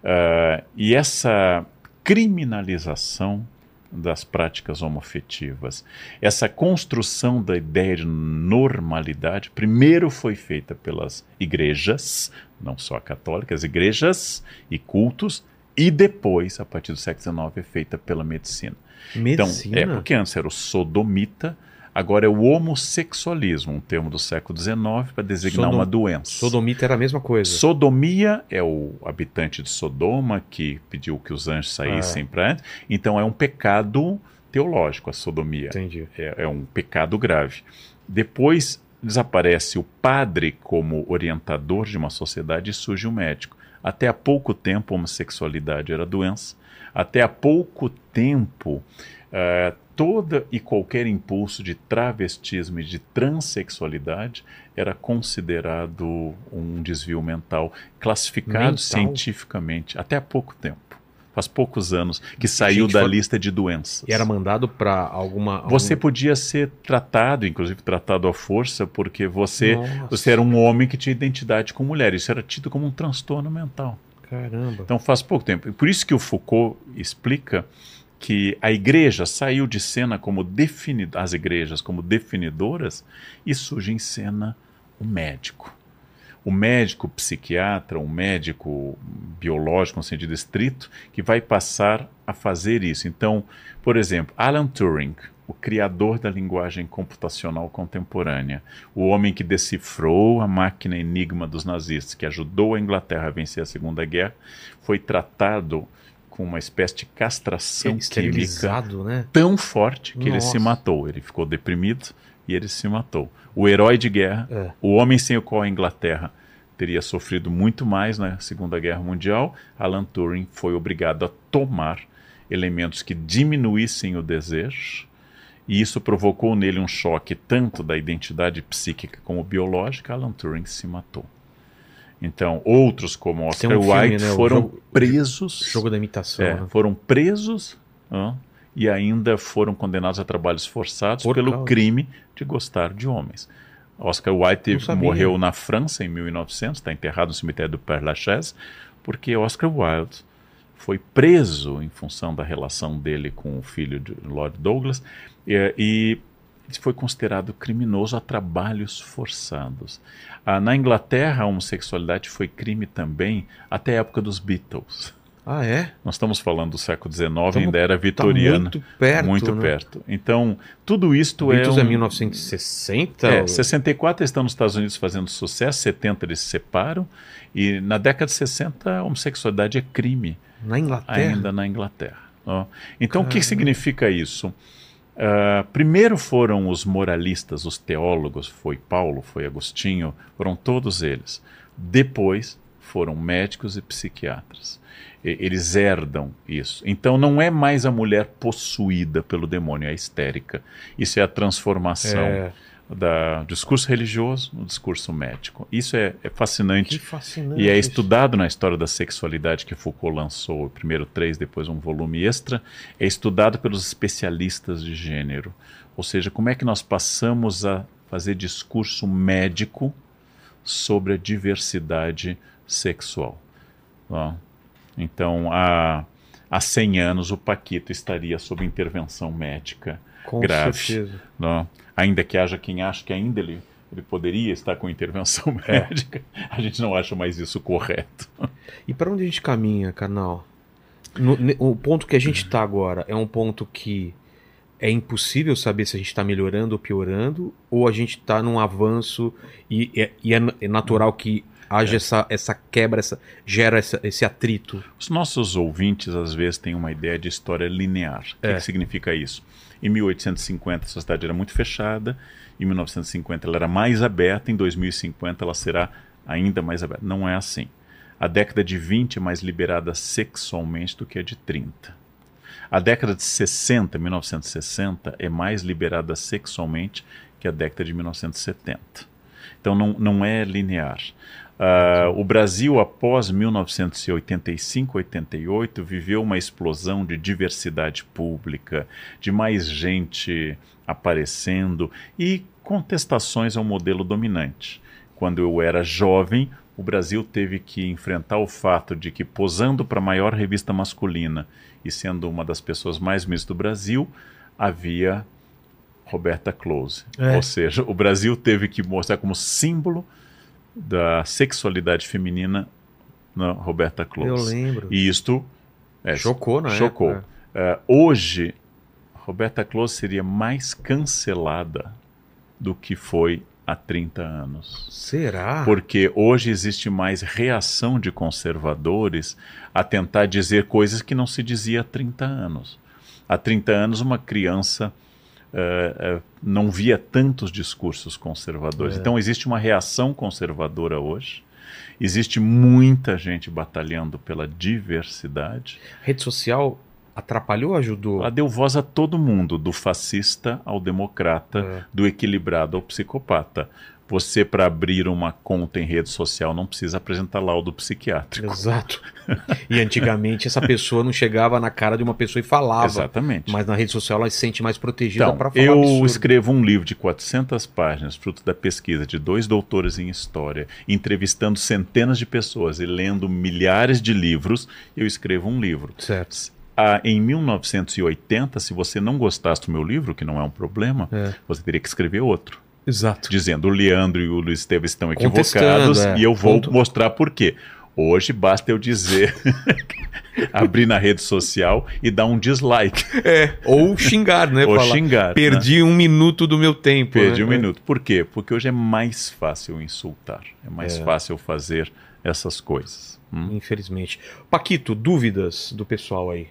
Speaker 3: Ah, e essa criminalização das práticas homoafetivas, essa construção da ideia de normalidade, primeiro foi feita pelas igrejas, não só católicas, igrejas e cultos, e depois, a partir do século XIX, é feita pela medicina.
Speaker 1: Medicina?
Speaker 3: Então, é porque antes era o sodomita, agora é o homossexualismo, um termo do século XIX para designar
Speaker 1: Sodom-
Speaker 3: uma doença.
Speaker 1: Sodomita era a mesma coisa.
Speaker 3: Sodomia é o habitante de Sodoma que pediu que os anjos saíssem
Speaker 1: Ah.
Speaker 3: para. Então é um pecado teológico a sodomia.
Speaker 1: Entendi.
Speaker 3: É, é um pecado grave. Depois desaparece o padre como orientador de uma sociedade e surge o médico. Até há pouco tempo, a homossexualidade era doença. Até há pouco tempo, eh, toda e qualquer impulso de travestismo e de transexualidade era considerado um desvio mental, classificado
Speaker 1: Mental?
Speaker 3: cientificamente. Até há pouco tempo. Faz poucos anos que saiu da
Speaker 1: foi-
Speaker 3: lista de doenças.
Speaker 1: E era mandado pra alguma. algum-
Speaker 3: Você podia ser tratado, inclusive tratado à força, porque você,
Speaker 1: Nossa,
Speaker 3: você era um homem que tinha identidade com mulher. Isso era tido como um transtorno mental.
Speaker 1: Caramba.
Speaker 3: Então faz pouco tempo. E Por isso que o Foucault explica que a igreja saiu de cena como defini as igrejas como definidoras e surge em cena o médico. O médico psiquiatra, um médico biológico no sentido estrito, que vai passar a fazer isso. Então, por exemplo, Alan Turing, o criador da linguagem computacional contemporânea, o homem que decifrou a máquina enigma dos nazistas, que ajudou a Inglaterra a vencer a Segunda Guerra, foi tratado com uma espécie de castração química
Speaker 1: né?
Speaker 3: tão forte que ele se
Speaker 1: Nossa.
Speaker 3: matou. Ele ficou deprimido e ele se matou. O herói de guerra,
Speaker 1: É.
Speaker 3: o homem sem o qual a Inglaterra teria sofrido muito mais na Segunda Guerra Mundial, Alan Turing foi obrigado a tomar elementos que diminuíssem o desejo, e isso provocou nele um choque tanto da identidade psíquica como biológica. Alan Turing se matou. Então, outros como Oscar
Speaker 1: um filme,
Speaker 3: Wilde
Speaker 1: né,
Speaker 3: foram
Speaker 1: jogo-
Speaker 3: presos.
Speaker 1: Jogo da imitação.
Speaker 3: É,
Speaker 1: né?
Speaker 3: foram presos e ainda foram condenados a trabalhos forçados
Speaker 1: Por
Speaker 3: pelo
Speaker 1: causa-
Speaker 3: crime de gostar de homens. Oscar
Speaker 1: sabia.
Speaker 3: morreu na França em 1900, está enterrado no cemitério do Père Lachaise, porque Oscar Wilde foi preso em função da relação dele com o filho de Lord Douglas e, e foi considerado criminoso a trabalhos forçados. Ah, na Inglaterra, a homossexualidade foi crime também até a época dos Beatles.
Speaker 1: Ah, é?
Speaker 3: Nós estamos falando do século XIX,
Speaker 1: Tamo-
Speaker 3: ainda era
Speaker 1: Tá
Speaker 3: vitoriana.
Speaker 1: muito perto,
Speaker 3: muito
Speaker 1: né?
Speaker 3: perto. Então, tudo isto
Speaker 1: Beatles
Speaker 3: é.
Speaker 1: é,
Speaker 3: um-
Speaker 1: 1960?
Speaker 3: é, 64 eles estão nos Estados Unidos fazendo sucesso, 70 eles se separam, e na década de 60 a homossexualidade é crime,
Speaker 1: Na Inglaterra?
Speaker 3: ainda na Inglaterra. Então, o que significa isso? Ah, primeiro foram os moralistas, os teólogos, foi Paulo, foi Agostinho, foram todos eles. Depois foram médicos e psiquiatras. E- Eles herdam isso. Então não é mais a mulher possuída pelo demônio, é histérica. Isso é a transformação
Speaker 1: É.
Speaker 3: da- discurso religioso no discurso médico. Isso é, é
Speaker 1: Que
Speaker 3: fascinante.
Speaker 1: fascinante.
Speaker 3: E é estudado na história da sexualidade que Foucault lançou, primeiro três, depois um volume extra, é estudado pelos especialistas de gênero. Ou seja, como é que nós passamos a fazer discurso médico sobre a diversidade sexual. Então, há, há 100 anos, o Paquito estaria sob intervenção médica
Speaker 1: Com
Speaker 3: grave.
Speaker 1: certeza.
Speaker 3: não? Ainda que haja quem ache que ainda ele, ele poderia estar com intervenção
Speaker 1: É.
Speaker 3: médica, a gente não acha mais isso correto.
Speaker 1: E para onde a gente caminha, canal? No- o ponto que a gente está agora é um ponto que é impossível saber se a gente está melhorando ou piorando, ou a gente está num avanço e, é- e é, na- é natural que haja essa, essa quebra, essa, gera essa- esse atrito.
Speaker 3: Os nossos ouvintes, às vezes, têm uma ideia de história linear. O que,
Speaker 1: É.
Speaker 3: que significa isso? Em 1850, a sociedade era muito fechada, em 1950, ela era mais aberta, em 2050, ela será ainda mais aberta. Não é assim. A década de 20 é mais liberada sexualmente do que a de 30. A década de 60, 1960, é mais liberada sexualmente que a década de 1970. Então não, não é linear. Ah, o Brasil, após 1985, 88, viveu uma explosão de diversidade pública, de mais gente aparecendo e contestações ao modelo dominante. Quando eu era jovem, o Brasil teve que enfrentar o fato de que, posando para a maior revista masculina e sendo uma das pessoas mais bonitas do Brasil, havia Roberta Close.
Speaker 1: É.
Speaker 3: Ou seja, o Brasil teve que mostrar como símbolo da sexualidade feminina na Roberta
Speaker 1: Eu
Speaker 3: Close.
Speaker 1: lembro.
Speaker 3: E isto é,
Speaker 1: Chocou, né?
Speaker 3: chocou. É, hoje, Roberta Close seria mais cancelada do que foi há 30 anos.
Speaker 1: Será?
Speaker 3: Porque hoje existe mais reação de conservadores a tentar dizer coisas que não se dizia há 30 anos. Há 30 anos, uma criança eh, eh, não via tantos discursos conservadores.
Speaker 1: É.
Speaker 3: Então, existe uma reação conservadora hoje. Existe muita gente batalhando pela diversidade.
Speaker 1: Rede social atrapalhou ou ajudou?
Speaker 3: Ela deu voz a todo mundo, do fascista ao democrata,
Speaker 1: É.
Speaker 3: do equilibrado ao psicopata. Você, para abrir uma conta em rede social, não precisa apresentar laudo psiquiátrico.
Speaker 1: Exato. E antigamente essa pessoa não chegava na cara de uma pessoa e falava.
Speaker 3: Exatamente.
Speaker 1: Mas na rede social ela se sente mais protegida
Speaker 3: Então,
Speaker 1: para falar
Speaker 3: eu
Speaker 1: absurdo.
Speaker 3: escrevo um livro de 400 páginas, fruto da pesquisa de dois doutores em história, entrevistando centenas de pessoas e lendo milhares de livros, eu escrevo um livro.
Speaker 1: Certo.
Speaker 3: Ah, em 1980, se você não gostasse do meu livro, que não é um problema,
Speaker 1: É.
Speaker 3: você teria que escrever outro.
Speaker 1: Exato.
Speaker 3: dizendo o Leandro e o Luiz Esteves estão equivocados
Speaker 1: é.
Speaker 3: e eu vou
Speaker 1: Ponto.
Speaker 3: mostrar por quê. Hoje basta eu dizer, abrir na rede social e dar um dislike
Speaker 1: É. Ou xingar, né?
Speaker 3: ou
Speaker 1: Falar,
Speaker 3: xingar. né?
Speaker 1: Perdi um minuto do meu tempo.
Speaker 3: Perdi
Speaker 1: né?
Speaker 3: um minuto. Por quê? Porque hoje é mais fácil insultar, é mais fácil fazer essas coisas. Hum?
Speaker 1: Infelizmente. Paquito, dúvidas do pessoal aí?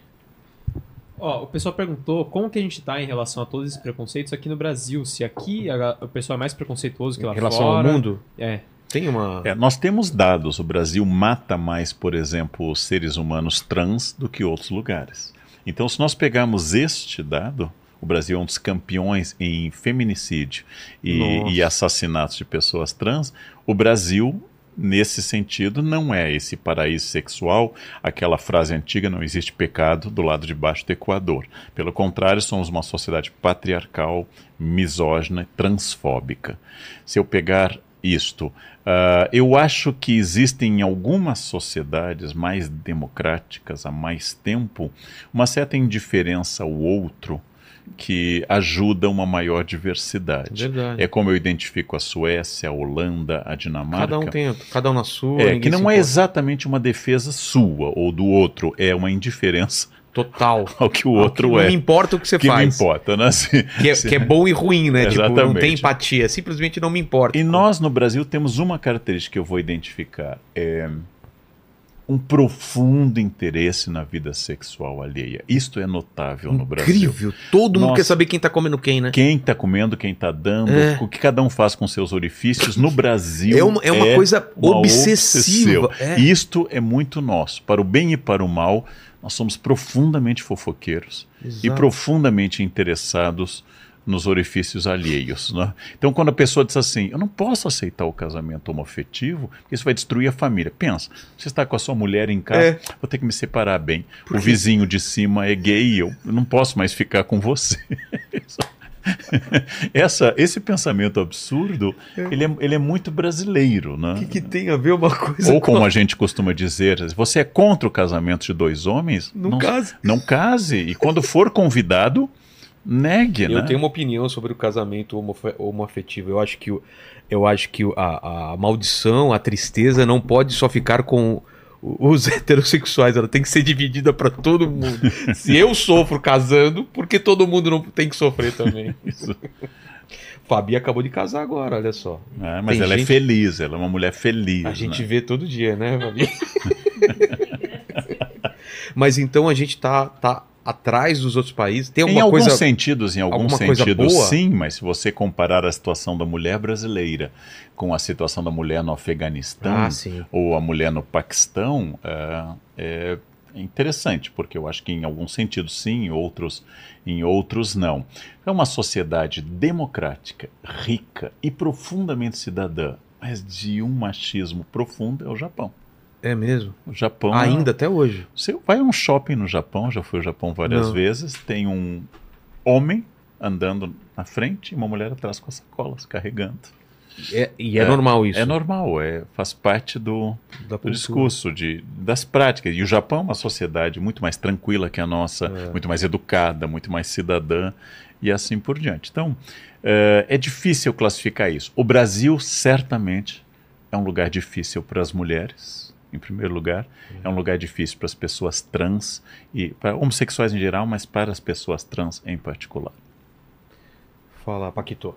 Speaker 2: Ó, o pessoal perguntou como que a gente tá em relação a todos esses preconceitos aqui no Brasil. Se aqui a- o pessoal é mais preconceituoso que lá
Speaker 1: em relação
Speaker 2: fora.
Speaker 1: ao mundo?
Speaker 2: É.
Speaker 1: Tem uma.
Speaker 3: É, nós temos dados. O Brasil mata mais, por exemplo, os seres humanos trans do que outros lugares. Então, se nós pegarmos este dado, o Brasil é um dos campeões em feminicídio e, e assassinatos de pessoas trans. O Brasil nesse sentido, não é esse paraíso sexual, aquela frase antiga, não existe pecado do lado de baixo do Equador. Pelo contrário, somos uma sociedade patriarcal, misógina, transfóbica. Se eu pegar isto, uh, eu acho que existem em algumas sociedades mais democráticas há mais tempo uma certa indiferença ao outro que ajuda uma maior diversidade.
Speaker 1: Verdade.
Speaker 3: É como eu identifico a Suécia, a Holanda, a Dinamarca.
Speaker 1: Cada um tem, cada um na sua.
Speaker 3: É, que
Speaker 1: se
Speaker 3: não é exatamente uma defesa sua ou do outro, é uma indiferença
Speaker 1: total.
Speaker 3: ao que o outro
Speaker 1: não
Speaker 3: é.
Speaker 1: me importa o que você
Speaker 3: que não
Speaker 1: faz.
Speaker 3: importa, né? Assim,
Speaker 1: Que é, que é bom e ruim, né? Tipo, não
Speaker 3: Exatamente.
Speaker 1: tem empatia. Simplesmente não me importa.
Speaker 3: E nós no Brasil temos uma característica que eu vou identificar: é um profundo interesse na vida sexual alheia. Isto é notável no Brasil.
Speaker 1: Incrível. Todo mundo
Speaker 3: Nossa.
Speaker 1: quer saber quem tá comendo quem, né?
Speaker 3: Quem está comendo, quem está dando,
Speaker 1: É.
Speaker 3: o que cada um faz com seus orifícios no Brasil.
Speaker 1: É uma, é uma coisa
Speaker 3: uma
Speaker 1: obsessiva. É.
Speaker 3: Isto é muito nosso. Para o bem e para o mal, nós somos profundamente fofoqueiros e
Speaker 1: Exato.
Speaker 3: profundamente interessados nos orifícios alheios. Né? Então, quando a pessoa diz assim, eu não posso aceitar o casamento homoafetivo, porque isso vai destruir a família. Pensa, você está com a sua mulher em casa,
Speaker 1: É.
Speaker 3: vou ter que me separar bem.
Speaker 1: Por
Speaker 3: o
Speaker 1: quê?
Speaker 3: vizinho de cima é gay, eu não posso mais ficar com você. Essa, esse pensamento absurdo, ele, é, ele é muito brasileiro, né?
Speaker 1: O que, que tem a ver uma coisa
Speaker 3: Ou
Speaker 1: com
Speaker 3: como a gente costuma dizer, você é contra o casamento de dois homens?
Speaker 1: Não case.
Speaker 3: Não case. E quando for convidado, negue,
Speaker 1: Eu
Speaker 3: né?
Speaker 1: tenho uma opinião sobre o casamento homoafetivo. Eu acho que, eu acho que a, a maldição, a tristeza não pode só ficar com os heterossexuais. Ela tem que ser dividida para todo mundo. Se eu sofro casando, porque todo mundo não tem que sofrer também.
Speaker 3: Isso.
Speaker 1: Fabi acabou de casar agora, olha só.
Speaker 3: É, mas
Speaker 1: Tem
Speaker 3: ela é
Speaker 1: gente-
Speaker 3: feliz, ela é uma mulher feliz.
Speaker 1: A gente
Speaker 3: né?
Speaker 1: vê todo dia, né, Fabi? Mas então a gente tá, tá atrás dos outros países. Tem
Speaker 3: Em
Speaker 1: alguma
Speaker 3: alguns
Speaker 1: coisa.
Speaker 3: sentidos, em alguns sentidos, sim, mas se você comparar a situação da mulher brasileira com a situação da mulher no Afeganistão
Speaker 1: Ah,
Speaker 3: ou a mulher no Paquistão, é, é interessante, porque eu acho que em alguns sentidos sim, em outros, em outros não. É uma sociedade democrática, rica e profundamente cidadã, mas de um machismo profundo é o Japão.
Speaker 1: É mesmo.
Speaker 3: O Japão é-
Speaker 1: Ainda até hoje.
Speaker 3: você vai a um shopping no Japão, já fui ao Japão várias
Speaker 1: Não.
Speaker 3: vezes, tem um homem andando na frente e uma mulher atrás com as sacolas, carregando.
Speaker 1: É- e é,
Speaker 3: É,
Speaker 1: normal isso.
Speaker 3: É normal, é, faz parte do, do discurso, de, das práticas. E o Japão é uma sociedade muito mais tranquila que a nossa,
Speaker 1: É.
Speaker 3: muito mais educada, muito mais cidadã e assim por diante. Então, é, é difícil classificar isso. O Brasil, certamente, é um lugar difícil para as mulheres, em primeiro lugar. É um lugar difícil para as pessoas trans e para homossexuais em geral, mas para as pessoas trans em particular.
Speaker 1: Fala, Paquito.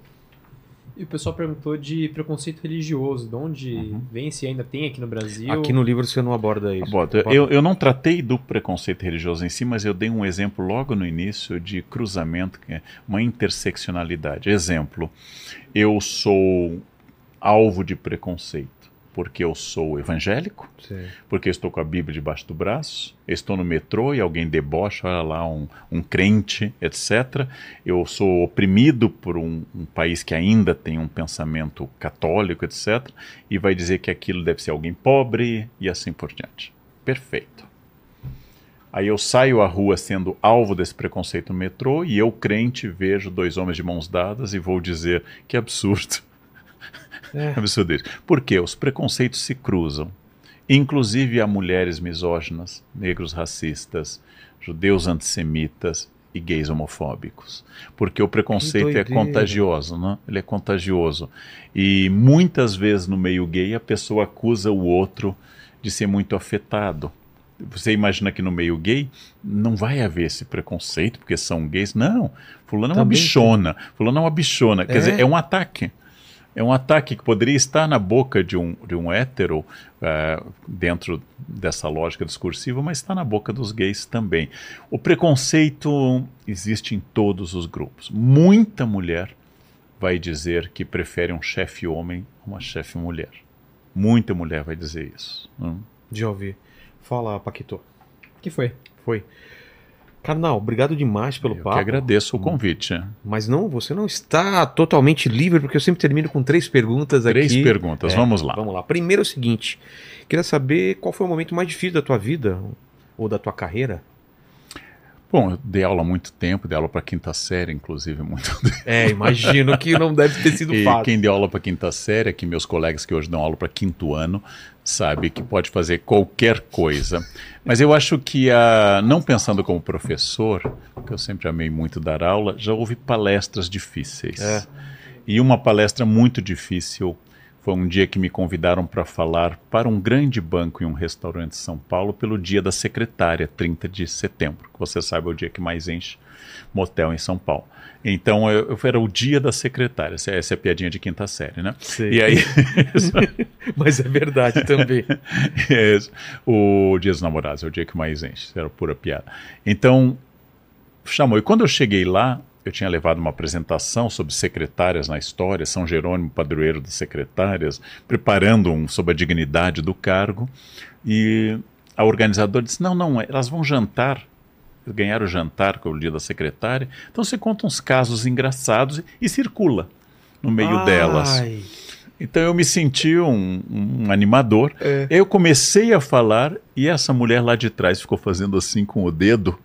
Speaker 2: E o pessoal perguntou de preconceito religioso, de onde
Speaker 3: Uhum.
Speaker 2: vem, se ainda tem aqui no Brasil.
Speaker 1: Aqui no livro você não aborda isso.
Speaker 3: Aborta. Eu, eu não tratei do preconceito religioso em si, mas eu dei um exemplo logo no início de cruzamento, que é uma interseccionalidade. Exemplo, eu sou alvo de preconceito porque eu sou evangélico,
Speaker 1: Sim.
Speaker 3: porque estou com a Bíblia debaixo do braço, estou no metrô e alguém debocha, olha lá, um, um crente, etc. Eu sou oprimido por um, um país que ainda tem um pensamento católico, etc. E vai dizer que aquilo deve ser alguém pobre e assim por diante. Perfeito. Aí eu saio à rua sendo alvo desse preconceito no metrô e eu, crente, vejo dois homens de mãos dadas e vou dizer que absurdo.
Speaker 1: É.
Speaker 3: absurdo isso. Porque os preconceitos se cruzam. Inclusive há mulheres misóginas, negros racistas, judeus antissemitas e gays homofóbicos. Porque o preconceito é contagioso, né? Ele é contagioso. E muitas vezes no meio gay a pessoa acusa o outro de ser muito afetado. Você imagina que no meio gay não vai haver esse preconceito porque são gays. Não. Fulano é uma
Speaker 1: Também
Speaker 3: bichona. Fulano é uma bichona. Quer
Speaker 1: É.
Speaker 3: dizer, é um ataque. É um ataque que poderia estar na boca de um, de um hétero, eh, dentro dessa lógica discursiva, mas está na boca dos gays também. O preconceito existe em todos os grupos. Muita mulher vai dizer que prefere um chefe homem a uma chefe mulher. Muita mulher vai dizer isso. né?
Speaker 1: Já ouvi. Fala, Paquito.
Speaker 2: que foi?
Speaker 1: Foi. Carnal, obrigado demais pelo
Speaker 3: Eu
Speaker 1: papo.
Speaker 3: que agradeço o convite.
Speaker 1: Mas não, você não está totalmente livre, porque eu sempre termino com três perguntas
Speaker 3: Três
Speaker 1: aqui.
Speaker 3: perguntas,
Speaker 1: É,
Speaker 3: vamos lá.
Speaker 1: Vamos lá. Primeiro é o seguinte: queria saber qual foi o momento mais difícil da tua vida ou da tua carreira.
Speaker 3: Bom, eu dei aula há muito tempo, dei aula para quinta série, inclusive, muito
Speaker 1: É, imagino que não deve ter sido
Speaker 3: E
Speaker 1: fácil.
Speaker 3: quem deu aula para quinta série, aqui meus colegas que hoje dão aula para quinto ano, sabe que pode fazer qualquer coisa. Mas eu acho que, a, não pensando como professor, que eu sempre amei muito dar aula, já houve palestras difíceis.
Speaker 1: É.
Speaker 3: E uma palestra muito difícil foi um dia que me convidaram para falar para um grande banco em um restaurante em São Paulo pelo Dia da Secretária, 30 de setembro, que você sabe é o dia que mais enche motel em São Paulo. Então eu, eu- era o Dia da Secretária, essa, essa é a piadinha de quinta série, né?
Speaker 1: Sei.
Speaker 3: E aí,
Speaker 1: Mas é verdade também.
Speaker 3: é, o Dia dos Namorados é o dia que mais enche, era pura piada. Então, chamou. E quando eu cheguei lá, eu tinha levado uma apresentação sobre secretárias na história, São Jerônimo, padroeiro das secretárias, preparando um sobre a dignidade do cargo. E a organizadora disse: não, não, elas vão jantar. Ganhar o jantar, que é o dia da secretária. Então você conta uns casos engraçados e, e circula no meio delas.
Speaker 1: Ai,
Speaker 3: Então eu me senti um, um animador.
Speaker 1: É.
Speaker 3: Eu comecei a falar e essa mulher lá de trás ficou fazendo assim com o dedo.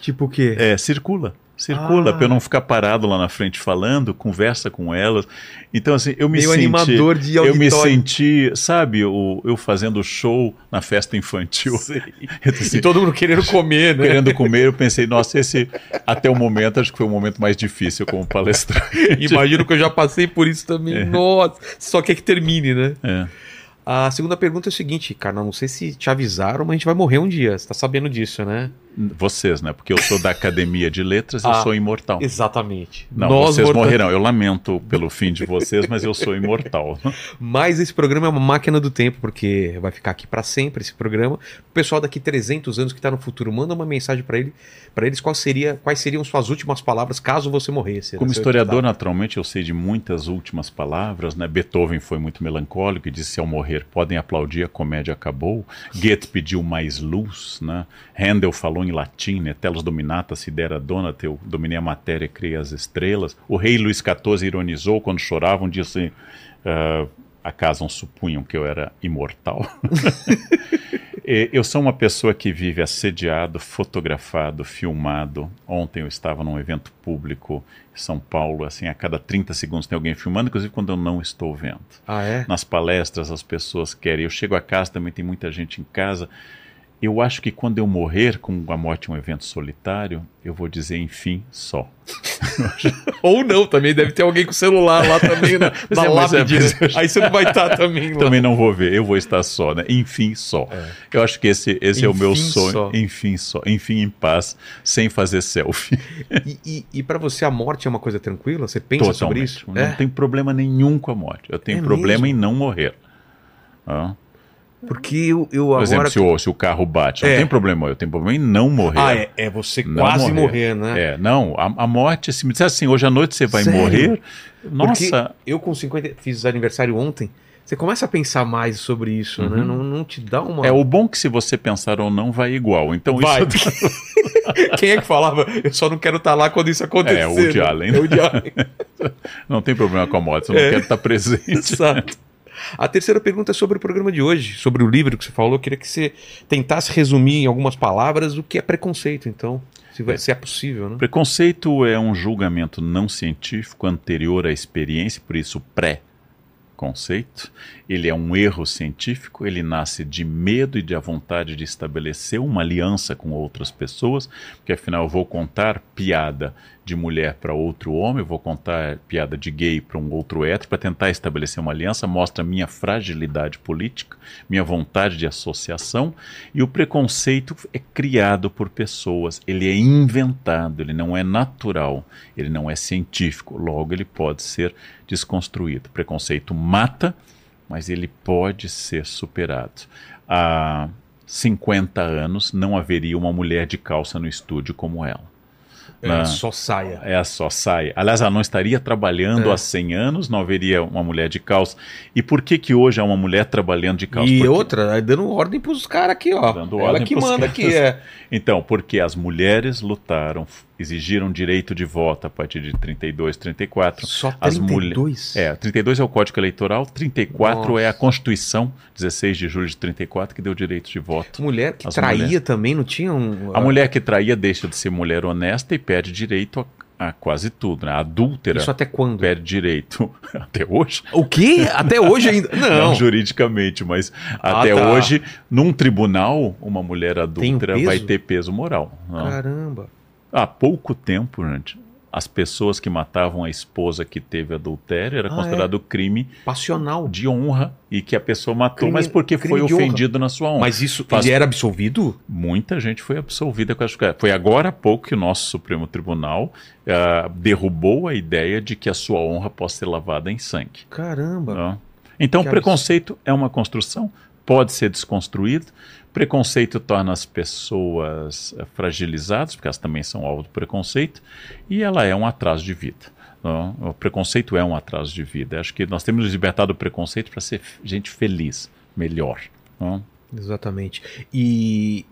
Speaker 1: Tipo o quê?
Speaker 3: É, circula. Circula,
Speaker 1: Ah.
Speaker 3: para eu não ficar parado lá na frente falando, conversa com elas. Então, assim, eu me
Speaker 1: Meio
Speaker 3: senti.
Speaker 1: animador de
Speaker 3: Eu me
Speaker 1: auditório.
Speaker 3: senti, sabe, o, eu fazendo show na festa infantil. Disse,
Speaker 1: E todo mundo querendo comer, né?
Speaker 3: Querendo comer, eu pensei, nossa, esse até o momento acho que foi o momento mais difícil como palestrante.
Speaker 1: Imagino que eu já passei por isso também. Nossa, só quer que termine, né?
Speaker 3: É.
Speaker 1: A segunda pergunta é o seguinte, cara, não sei se te avisaram, mas a gente vai morrer um dia. Você tá sabendo disso, né?
Speaker 3: Vocês, né? Porque eu sou da Academia de Letras, eu
Speaker 1: Ah,
Speaker 3: sou imortal.
Speaker 1: Exatamente.
Speaker 3: Não,
Speaker 1: Nós
Speaker 3: vocês
Speaker 1: morta-
Speaker 3: morrerão. Eu lamento pelo fim de vocês, mas eu sou imortal.
Speaker 1: Mas esse programa é uma máquina do tempo, porque vai ficar aqui pra sempre esse programa. O pessoal daqui 300 anos que tá no futuro, manda uma mensagem pra ele, para eles qual seria, quais seriam suas últimas palavras caso você morresse.
Speaker 3: Como
Speaker 1: né? Seu
Speaker 3: historiador, naturalmente, eu sei de muitas últimas palavras, né? Beethoven foi muito melancólico e disse ao morrer, podem aplaudir, a comédia acabou. Goethe pediu mais luz, né? Handel falou em latim, né? Telos dominata, sidera donat, eu dominei a matéria, criei as estrelas. O rei Luís XIV ironizou quando choravam, disse, ah, acaso supunham que eu era imortal. Eu sou uma pessoa que vive assediado, fotografado, filmado. Ontem eu estava num evento público em São Paulo, assim, a cada 30 segundos tem alguém filmando, inclusive quando eu não estou vendo.
Speaker 1: Ah, é?
Speaker 3: Nas palestras as pessoas querem. Eu chego a casa, também tem muita gente em casa. Eu acho que quando eu morrer com a morte um evento solitário, eu vou dizer, enfim, só.
Speaker 1: Ou não, também deve ter alguém com celular lá também na,
Speaker 3: Mas
Speaker 1: na
Speaker 3: é, é,
Speaker 1: lápide.
Speaker 3: mas
Speaker 1: né?
Speaker 3: eu-
Speaker 1: Aí você não vai estar também lá.
Speaker 3: Também não vou ver, eu vou estar só, né? Enfim, só. Eu acho que esse, esse é o meu sonho.
Speaker 1: só.
Speaker 3: Enfim, só. Enfim, em paz, sem fazer selfie.
Speaker 1: E, e, e para você a morte é uma coisa tranquila? Você pensa sobre
Speaker 3: Totalmente.
Speaker 1: isso?
Speaker 3: Não
Speaker 1: É,
Speaker 3: tem problema nenhum com a morte. Eu tenho
Speaker 1: É
Speaker 3: problema
Speaker 1: mesmo?
Speaker 3: em não morrer. Ah,
Speaker 1: porque eu, eu
Speaker 3: Por
Speaker 1: agora...
Speaker 3: exemplo, se o, se o carro bate, não
Speaker 1: É.
Speaker 3: tem problema. Eu tenho problema em não morrer.
Speaker 1: Ah, é, é você
Speaker 3: Não
Speaker 1: quase morrer, né?
Speaker 3: É, não, a, a morte, se me disser assim, hoje à noite você vai
Speaker 1: Sério?
Speaker 3: morrer,
Speaker 1: Porque
Speaker 3: nossa,
Speaker 1: eu com 50, fiz aniversário ontem, você começa a pensar mais sobre isso, né? Não, não te dá uma...
Speaker 3: Uhum. é o bom que se você pensar ou não, vai igual. Então
Speaker 1: Vai.
Speaker 3: isso
Speaker 1: Quem é que falava? Eu só não quero estar lá quando isso acontecer.
Speaker 3: É, o Woody
Speaker 1: né?
Speaker 3: Allen.
Speaker 1: É o Woody Allen.
Speaker 3: não tem problema com a morte, eu não
Speaker 1: É.
Speaker 3: quero estar presente.
Speaker 1: Exato. A terceira pergunta é sobre o programa de hoje, sobre o livro que você falou. Eu queria que você tentasse resumir em algumas palavras o que é preconceito, então. Se, vai, se é possível, né?
Speaker 3: Preconceito é um julgamento não científico anterior à experiência, por isso pré-conceito. Ele é um erro científico, ele nasce de medo e de a vontade de estabelecer uma aliança com outras pessoas, porque afinal eu vou contar piada de mulher para outro homem, vou contar piada de gay para um outro hétero para tentar estabelecer uma aliança, mostra minha fragilidade política, minha vontade de associação, e o preconceito é criado por pessoas, ele é inventado, ele não é natural, ele não é científico, logo ele pode ser desconstruído. Preconceito mata, mas ele pode ser superado. Há 50 anos não haveria uma mulher de calça no estúdio como ela.
Speaker 1: É
Speaker 3: na-
Speaker 1: só saia.
Speaker 3: é a só saia. Aliás, ela não estaria trabalhando
Speaker 1: É.
Speaker 3: há 100 anos, não haveria uma mulher de calça. E por que que hoje há uma mulher trabalhando de calça?
Speaker 1: E
Speaker 3: Porque-
Speaker 1: outra, dando ordem pros caras aqui, ó.
Speaker 3: Dando
Speaker 1: Ela
Speaker 3: ordem
Speaker 1: que manda
Speaker 3: caras.
Speaker 1: aqui, é.
Speaker 3: Então, porque as mulheres lutaram, exigiram direito de voto a partir de 32, 34.
Speaker 1: Só
Speaker 3: As
Speaker 1: 32?
Speaker 3: É, 32 é o Código Eleitoral, 34
Speaker 1: Nossa.
Speaker 3: é a Constituição, 16 de julho de 34, que deu direito de voto.
Speaker 1: Mulher que
Speaker 3: As
Speaker 1: traía
Speaker 3: mulheres.
Speaker 1: também, não tinha um.
Speaker 3: A mulher que traía deixa de ser mulher honesta e perde direito a, a quase tudo. Né? A adúltera
Speaker 1: Isso até quando?
Speaker 3: perde direito até hoje.
Speaker 1: O quê? Até hoje ainda?
Speaker 3: Não,
Speaker 1: Não.
Speaker 3: juridicamente, mas
Speaker 1: Ah,
Speaker 3: até
Speaker 1: tá.
Speaker 3: hoje, num tribunal, uma mulher adúltera
Speaker 1: peso?
Speaker 3: vai ter peso moral. não?
Speaker 1: Caramba.
Speaker 3: Há pouco tempo, gente, as pessoas que matavam a esposa que teve adultério era
Speaker 1: Ah,
Speaker 3: considerado crime
Speaker 1: Passional.
Speaker 3: de honra e que a pessoa matou,
Speaker 1: Crime-
Speaker 3: mas porque foi
Speaker 1: de honra.
Speaker 3: ofendido na sua honra.
Speaker 1: Mas isso,
Speaker 3: Faz-
Speaker 1: ele era absolvido?
Speaker 3: Muita gente foi absolvida com coisa. Foi agora há pouco que o nosso Supremo Tribunal ah, derrubou a ideia de que a sua honra possa ser lavada em sangue.
Speaker 1: Caramba.
Speaker 3: Então,
Speaker 1: Que
Speaker 3: o preconceito é uma construção, pode ser desconstruído. Preconceito torna as pessoas eh, fragilizadas, porque elas também são alvo do preconceito, e ela é um atraso de vida. não? O preconceito é um atraso de vida. Acho que nós temos libertado do preconceito para ser gente feliz, melhor. não?
Speaker 1: Exatamente. E,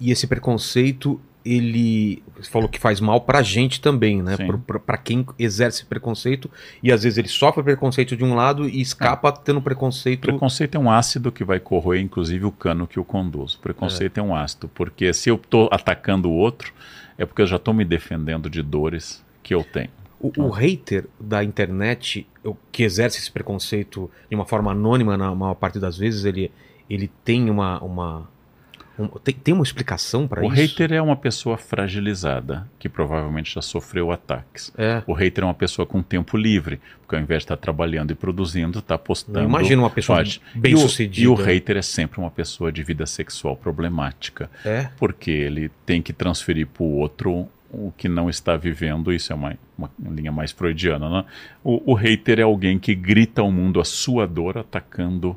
Speaker 1: e esse preconceito, ele falou que faz mal pra gente também, né? Pra quem exerce preconceito e às vezes ele sofre preconceito de um lado e escapa tendo preconceito.
Speaker 3: Preconceito é um ácido que vai corroer, inclusive, o cano que o conduz. Preconceito é, um ácido, porque se eu estou atacando o outro, é porque eu já estou me defendendo de dores que eu tenho.
Speaker 1: O, o hater da internet, que exerce esse preconceito de uma forma anônima, na maior parte das vezes, ele, ele tem uma. uma um- tem, tem uma explicação pra
Speaker 3: O
Speaker 1: isso?
Speaker 3: hater é uma pessoa fragilizada, que provavelmente já sofreu ataques.
Speaker 1: É.
Speaker 3: O hater é uma pessoa com tempo livre, porque ao invés de estar trabalhando e produzindo, está postando.
Speaker 1: Imagina uma pessoa
Speaker 3: Pode.
Speaker 1: bem
Speaker 3: e o,
Speaker 1: sucedida.
Speaker 3: E o hater é sempre uma pessoa de vida sexual problemática,
Speaker 1: É.
Speaker 3: porque ele tem que transferir para o outro o que não está vivendo. Isso é uma, uma linha mais freudiana. Né? O, o hater é alguém que grita ao mundo a sua dor atacando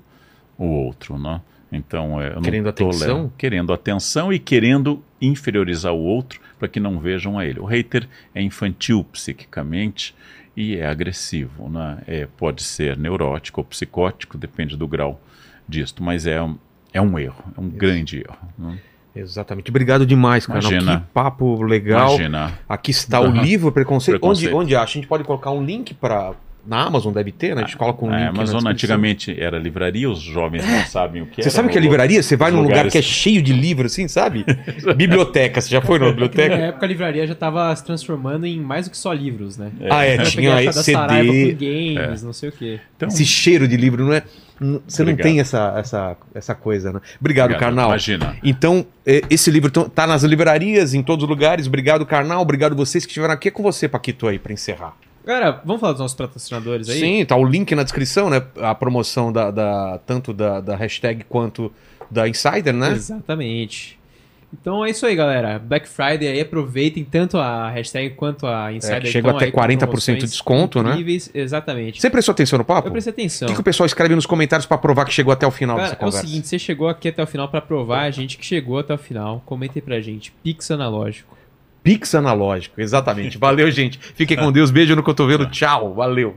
Speaker 3: o outro. Né? Então, é,
Speaker 1: Querendo atenção?
Speaker 3: le- Querendo atenção e querendo inferiorizar o outro para que não vejam a ele. O hater é infantil psiquicamente e é agressivo. Né? É, pode ser neurótico ou psicótico, depende do grau disto, mas é, um- é um erro, é um grande erro. né?
Speaker 1: Exatamente. Obrigado demais, cara.
Speaker 3: Imagina.
Speaker 1: Que papo legal.
Speaker 3: Imagina.
Speaker 1: Aqui está o
Speaker 3: Aham.
Speaker 1: livro Preconceito.
Speaker 3: Preconceito.
Speaker 1: Onde, onde acha? A gente pode colocar um link para Na Amazon deve ter, né? A gente coloca um link.
Speaker 3: a
Speaker 1: na
Speaker 3: Amazon. É, antigamente era livraria, os jovens não sabem o que
Speaker 1: Você
Speaker 3: era,
Speaker 1: sabe o que é livraria? Você vai num lugar que é cheio de livro, assim, sabe? biblioteca. Você já foi na
Speaker 2: Na
Speaker 1: biblioteca?
Speaker 2: época a livraria já tava se transformando em mais do que só livros, né?
Speaker 1: Ah, é,
Speaker 2: Eu
Speaker 1: tinha aí
Speaker 2: Saraiva
Speaker 1: CD.
Speaker 2: com games, não sei o quê.
Speaker 3: Então,
Speaker 1: Esse cheiro de livro, não é? Você não
Speaker 3: Obrigado.
Speaker 1: tem essa, essa, essa coisa, né? Obrigado,
Speaker 3: obrigado.
Speaker 1: Karnal.
Speaker 3: Imagina.
Speaker 1: Então, esse livro tão- tá nas livrarias, em todos os lugares. Obrigado, Karnal. Obrigado vocês que estiveram aqui. É com você, Paquito, aí, pra encerrar.
Speaker 2: Galera, vamos falar dos nossos patrocinadores aí?
Speaker 1: Sim, tá o link na descrição, né? A promoção da, da- tanto da, da hashtag quanto da Insider, né?
Speaker 2: Exatamente. Então é isso aí, galera. Black Friday aí, aproveitem tanto a hashtag quanto a Insider.
Speaker 1: É, que chega até
Speaker 2: aí com
Speaker 1: 40% de desconto, né?
Speaker 2: Exatamente.
Speaker 1: Você prestou atenção no papo?
Speaker 2: Eu prestei atenção.
Speaker 1: O que, que o pessoal escreve nos comentários pra provar que chegou até o final
Speaker 2: Cara,
Speaker 1: dessa
Speaker 2: é o
Speaker 1: conversa?
Speaker 2: seguinte, você chegou aqui até o final pra provar a gente que chegou até o final. Comentem pra gente. Pix analógico.
Speaker 1: Pix analógico, exatamente. Valeu, gente. Fiquem com Deus. Beijo no cotovelo. Tchau. Valeu.